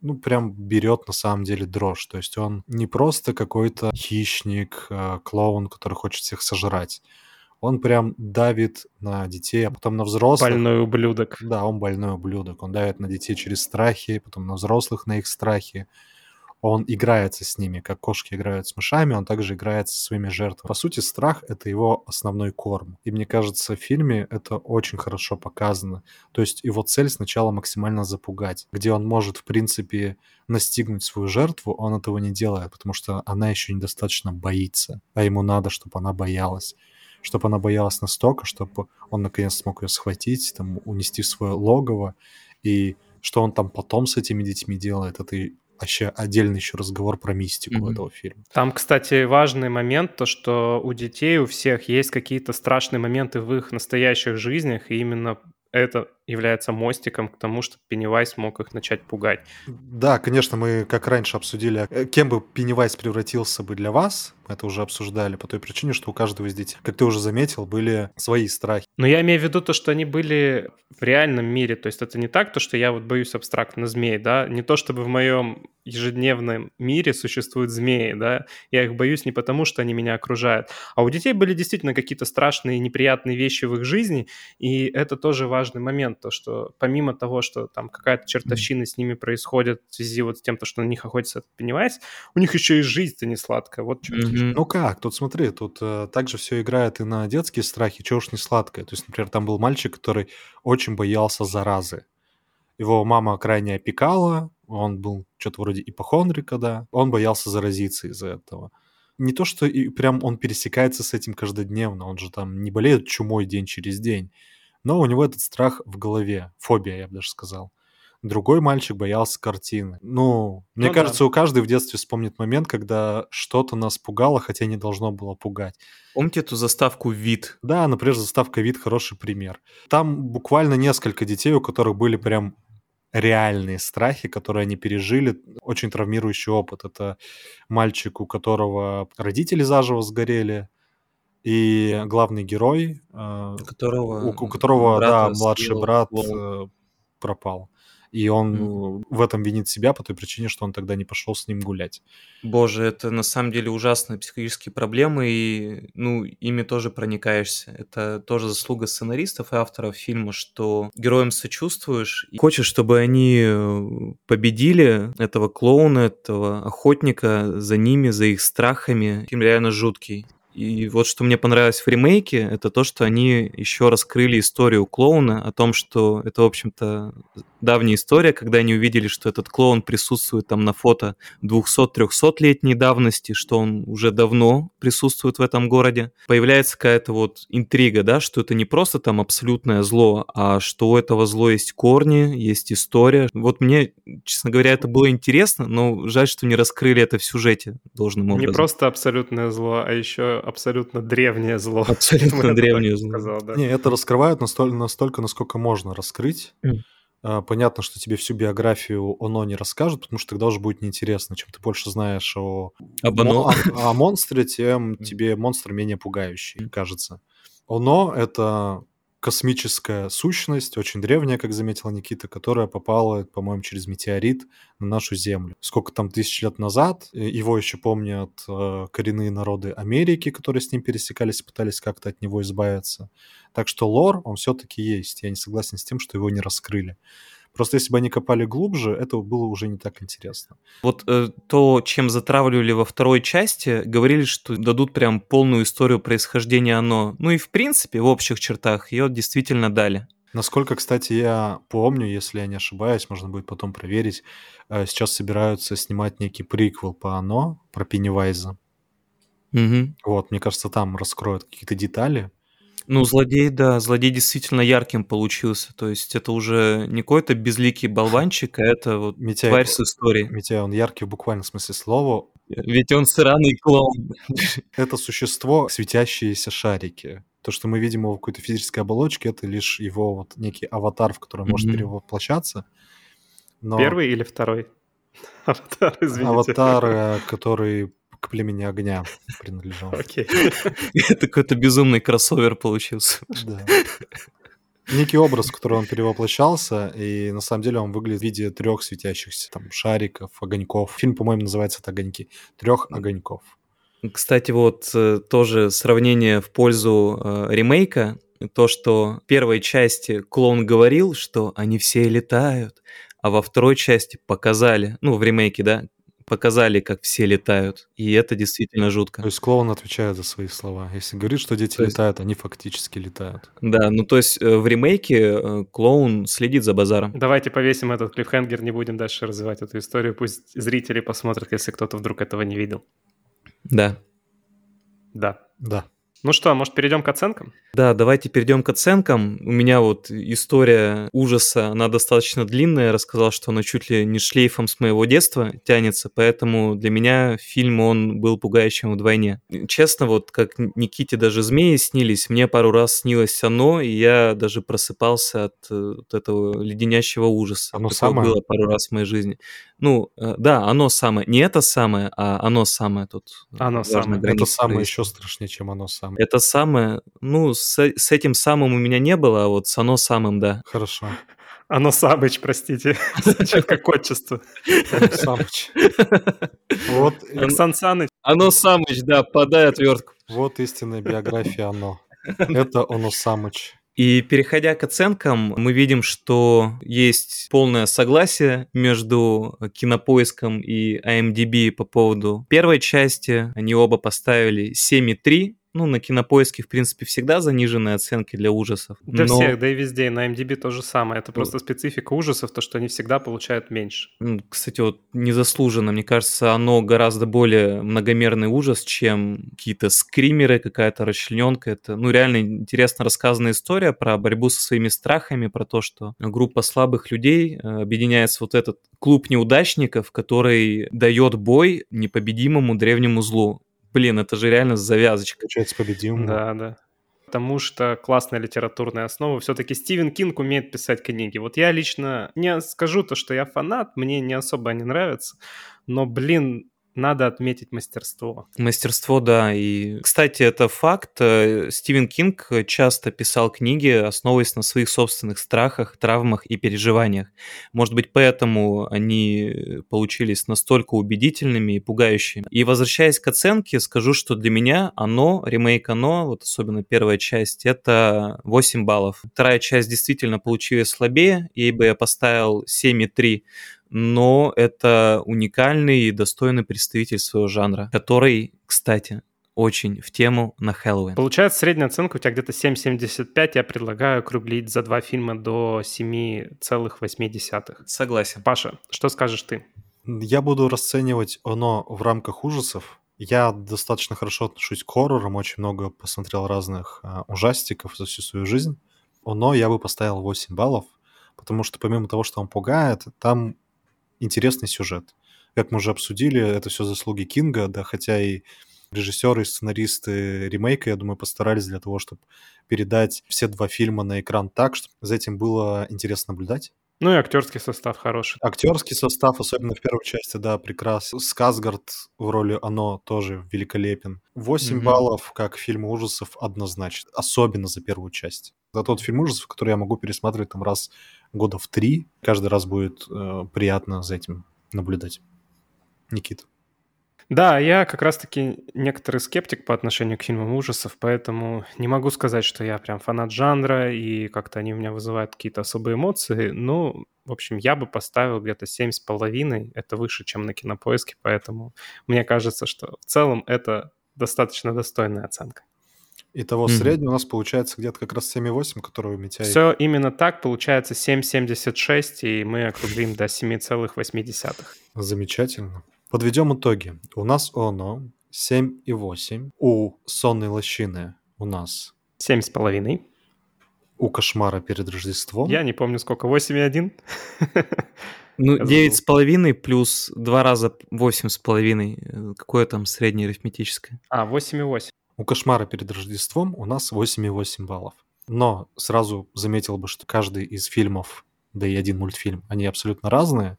ну, прям берет на самом деле дрожь. То есть он не просто какой-то хищник, э, клоун, который хочет всех сожрать. Он прям давит на детей, а потом на взрослых. больной ублюдок. Да, он больной ублюдок. Он давит на детей через страхи, потом на взрослых на их страхи. Он играется с ними, как кошки играют с мышами, он также играет со своими жертвами. По сути, страх — это его основной корм. И мне кажется, в фильме это очень хорошо показано. То есть его цель сначала максимально запугать. Где он может, в принципе, настигнуть свою жертву, он этого не делает, потому что она еще недостаточно боится. А ему надо, чтобы она боялась чтобы она боялась настолько, чтобы он наконец смог ее схватить, там, унести в свое логово, и что он там потом с этими детьми делает, это вообще отдельный еще разговор про мистику Мгм. этого фильма. Там, кстати, важный момент, то, что у детей, у всех есть какие-то страшные моменты в их настоящих жизнях, и именно это является мостиком к тому, что Пеннивайз мог их начать пугать. Да, конечно, мы, как раньше обсудили, э, кем бы Пеннивайз превратился бы для вас, мы это уже обсуждали, по той причине, что у каждого из детей, как ты уже заметил, были свои страхи. Но я имею в виду то, что они были в реальном мире. То есть это не так, то, что я вот боюсь абстрактно змей, да? Не то, чтобы в моем ежедневном мире существуют змеи, да? Я их боюсь не потому, что они меня окружают. А у детей были действительно какие-то страшные, неприятные вещи в их жизни, и это тоже важный момент, то, что помимо того, что там какая-то чертовщина с ними происходит в связи вот с тем, то, что на них охотится Пеннивайз, у них еще и жизнь-то не сладкая. Вот что Мгм. Ну как, тут смотри, тут э, также все играет и на детские страхи, чего уж не сладкое. То есть, например, там был мальчик, который очень боялся заразы. Его мама крайне опекала, он был что-то вроде ипохондрика, да. Он боялся заразиться из-за этого. Не то, что и прям он пересекается с этим каждодневно, он же там не болеет чумой день через день. Но у него этот страх в голове, фобия, я бы даже сказал. Другой мальчик боялся картины. Ну, мне Ну да. кажется, у каждого в детстве вспомнит момент, когда что-то нас пугало, хотя не должно было пугать. Помните эту заставку «Вид»? Да, например, заставка «Вид» хороший пример. Там буквально несколько детей, у которых были прям реальные страхи, которые они пережили, очень травмирующий опыт. Это мальчик, у которого родители заживо сгорели, и главный герой, э, У которого, у, у которого, да, младший съел брат клоун. э, пропал. И он э, в этом винит себя по той причине, что он тогда не пошел с ним гулять. Боже, это на самом деле ужасные психологические проблемы, и ну, ими тоже проникаешься. Это тоже заслуга сценаристов и авторов фильма, что героям сочувствуешь, и хочешь, чтобы они э, победили этого клоуна, этого охотника за ними, за их страхами. Фильм реально жуткий. И вот что мне понравилось в ремейке, это то, что они еще раскрыли историю клоуна, о том, что это, в общем-то, давняя история, когда они увидели, что этот клоун присутствует там на фото 200-300-летней давности, что он уже давно присутствует в этом городе. Появляется какая-то вот интрига, да, что это не просто там абсолютное зло, а что у этого зло есть корни, есть история. Вот мне, честно говоря, это было интересно, но жаль, что не раскрыли это в сюжете должным образом. Не просто абсолютное зло, а еще абсолютно древнее зло. Абсолютно древнее зло. сказал, да. Не, это раскрывают настолько, настолько, насколько можно раскрыть. А, Понятно, что тебе всю биографию оно не расскажут, потому что тогда уже будет неинтересно. Чем ты больше знаешь о, Об оно. о- о монстре, тем тебе монстр менее пугающий, кажется. Оно — это космическая сущность, очень древняя, как заметила Никита, которая попала, по-моему, через метеорит на нашу Землю. Сколько там тысяч лет назад, э, его еще помнят э, коренные народы Америки, которые с ним пересекались, пытались как-то от него избавиться. Так что лор, он все-таки есть. Я не согласен с тем, что его не раскрыли. Просто если бы они копали глубже, это было уже не так интересно. Вот э, то, чем затравливали во второй части, говорили, что дадут прям полную историю происхождения оно. Ну и в принципе, в общих чертах, ее действительно дали. Насколько, кстати, я помню, если я не ошибаюсь, можно будет потом проверить, э, сейчас собираются снимать некий приквел по оно, про Пеннивайза. Мгм. Вот, мне кажется, там раскроют какие-то детали. Ну, злодей, да, злодей действительно ярким получился. То есть это уже не какой-то безликий болванчик, а это вот Митяй, тварь с историей. Митяй, он яркий в буквальном смысле слова. Ведь он сраный клоун. Это существо, светящиеся шарики. То, что мы видим его в какой-то физической оболочке, это лишь его вот некий аватар, в который он может перевоплощаться. Но Первый или второй? Аватар, извините. аватар, который к племени огня принадлежал. Окей. Это какой-то безумный кроссовер получился. Да. Некий образ, в который он перевоплощался, и на самом деле он выглядит в виде трех светящихся там шариков, огоньков. Фильм, по-моему, называется это «Огоньки». Трех огоньков. Кстати, вот э, тоже сравнение в пользу э, ремейка. То, что в первой части клоун говорил, что они все летают, а во второй части показали, ну, в ремейке, да, показали, как все летают. И это действительно жутко. То есть клоун отвечает за свои слова. Если говорит, что дети То есть- летают, они фактически летают. Да, ну то есть э, в ремейке э, клоун следит за базаром. Давайте повесим этот клиффхенгер, не будем дальше развивать эту историю. Пусть зрители посмотрят, если кто-то вдруг этого не видел. Да. Да. Да. Ну что, может, перейдем к оценкам? Да, давайте перейдем к оценкам. У меня вот история ужаса, она достаточно длинная. Я рассказал, что она чуть ли не шлейфом с моего детства тянется, поэтому для меня фильм, он был пугающим вдвойне. Честно, вот как Никите даже змеи снились, мне пару раз снилось оно, и я даже просыпался от э, вот этого леденящего ужаса. Оно Такое самое? было пару раз в моей жизни. Ну, э, да, оно самое. Не это самое, а оно самое тут. Оно самое. Это самое еще страшнее, чем оно самое. Это самое, ну, с, с этим самым у меня не было, а вот с оно самым, да. Хорошо. Оно Сабыч, простите. Звучит как отчество. Самыч. Вот, Сан Саныч. Оно самыч, да, подай отвертку. вот истинная биография оно. Это оно Самыч. И переходя к оценкам, мы видим, что есть полное согласие между Кинопоиском и IMDb по поводу первой части. Они оба поставили 7,3. Ну, на Кинопоиске, в принципе, всегда заниженные оценки для ужасов. Для Но- всех, да и везде. На MDB то же самое. Это просто специфика ужасов, то, что они всегда получают меньше. Кстати, вот незаслуженно, мне кажется, оно гораздо более многомерный ужас, чем какие-то скримеры, какая-то расчлененка. Это, ну, реально интересно рассказанная история про борьбу со своими страхами, про то, что группа слабых людей э, объединяется вот этот клуб неудачников, который дает бой непобедимому древнему злу. Блин, это же реально завязочка. Получается победим. Да, да. Потому что классная литературная основа. Все-таки Стивен Кинг умеет писать книги. Вот я лично не скажу то, что я фанат, мне не особо они нравятся, но, блин, надо отметить мастерство. Мастерство, да. И, кстати, это факт. Э, Стивен Кинг часто писал книги, основываясь на своих собственных страхах, травмах и переживаниях. Может быть, поэтому они получились настолько убедительными и пугающими. И возвращаясь к оценке, скажу, что для меня оно, ремейк оно, вот особенно первая часть, это 8 баллов. Вторая часть действительно получилась слабее, ей бы я поставил 7,3 но это уникальный и достойный представитель своего жанра, который, кстати, очень в тему на Хэллоуин. Получается, средняя оценка у тебя где-то 7,75. Я предлагаю округлить за два фильма до 7,8. Согласен. Паша, что скажешь ты? Я буду расценивать оно в рамках ужасов. Я достаточно хорошо отношусь к хоррорам, очень много посмотрел разных а, ужастиков за всю свою жизнь. Оно я бы поставил 8 баллов, потому что помимо того, что он пугает, там интересный сюжет. Как мы уже обсудили, это все заслуги Кинга, да, хотя и режиссеры и сценаристы ремейка, я думаю, постарались для того, чтобы передать все два фильма на экран так, чтобы за этим было интересно наблюдать. Ну и актерский состав хороший. Актерский состав, особенно в первой части, да, прекрасен. Сказгард в роли Оно тоже великолепен. 8 Мгм. баллов, как фильм ужасов, однозначно. Особенно за первую часть. За тот фильм ужасов, который я могу пересматривать там раз года в три. Каждый раз будет э, приятно за этим наблюдать. Никита. Да, я как раз-таки некоторый скептик по отношению к фильмам ужасов, поэтому не могу сказать, что я прям фанат жанра, и как-то они у меня вызывают какие-то особые эмоции. Ну, в общем, я бы поставил где-то 7,5. Это выше, чем на Кинопоиске, поэтому мне кажется, что в целом это достаточно достойная оценка. Итого Мгм. средний у нас получается где-то как раз 7,8, который у Митяя. Все именно так, получается 7,76, и мы округлим до 7,8. Замечательно. Подведем итоги. У нас оно 7,8. У сонной лощины у нас 7,5. у кошмара перед Рождеством. Я не помню, сколько, 8,1? Ну, Я девять с забыл. половиной плюс два раза восемь с половиной. Э, Какое там среднее арифметическое? А, 8,8. У кошмара перед Рождеством у нас 8,8 баллов. Но сразу заметил бы, что каждый из фильмов да и один мультфильм, они абсолютно разные.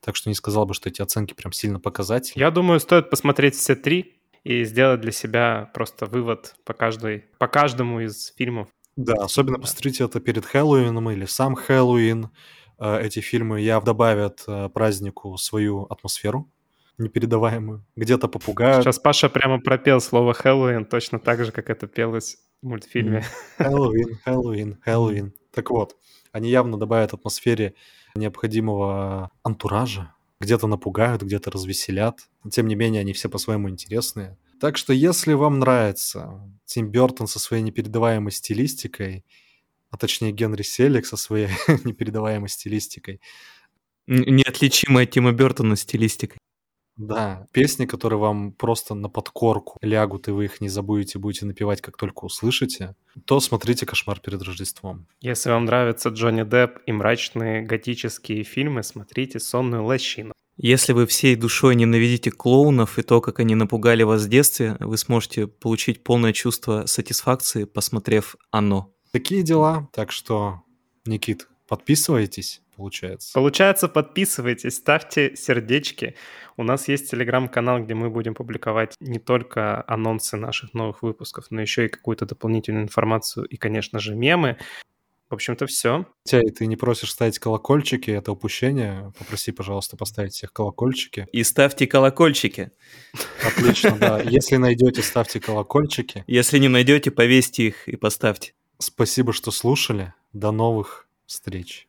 Так что не сказал бы, что эти оценки прям сильно показательны. Я думаю, стоит посмотреть все три и сделать для себя просто вывод по, каждой, по каждому из фильмов. Да, особенно посмотрите это перед Хэллоуином или сам Хэллоуин. Э, эти фильмы явно добавят э, празднику свою атмосферу непередаваемую. Где-то попугают. Сейчас Паша прямо пропел слово Хэллоуин точно так же, как это пелось в мультфильме. Хэллоуин, Хэллоуин, Хэллоуин. Так вот, они явно добавят атмосфере необходимого антуража. Где-то напугают, где-то развеселят. Тем не менее, они все по-своему интересные. Так что, если вам нравится Тим Бертон со своей непередаваемой стилистикой, а точнее Генри Селик со своей непередаваемой стилистикой. Неотличимая Тима Бертона стилистикой. Да, песни, которые вам просто на подкорку лягут, и вы их не забудете, будете напевать, как только услышите, то смотрите «Кошмар перед Рождеством». Если вам нравятся Джонни Депп и мрачные готические фильмы, смотрите «Сонную лощину». Если вы всей душой ненавидите клоунов и то, как они напугали вас в детстве, вы сможете получить полное чувство сатисфакции, посмотрев «Оно». Такие дела, так что, Никит, подписывайтесь, получается. Получается, подписывайтесь, ставьте сердечки. У нас есть телеграм-канал, где мы будем публиковать не только анонсы наших новых выпусков, но еще и какую-то дополнительную информацию и, конечно же, мемы. В общем-то, все. Тя, и ты не просишь ставить колокольчики, это упущение. Попроси, пожалуйста, поставить всех колокольчики. И ставьте колокольчики. Отлично, да. Если найдете, ставьте колокольчики. Если не найдете, повесьте их и поставьте. Спасибо, что слушали. До новых встреч.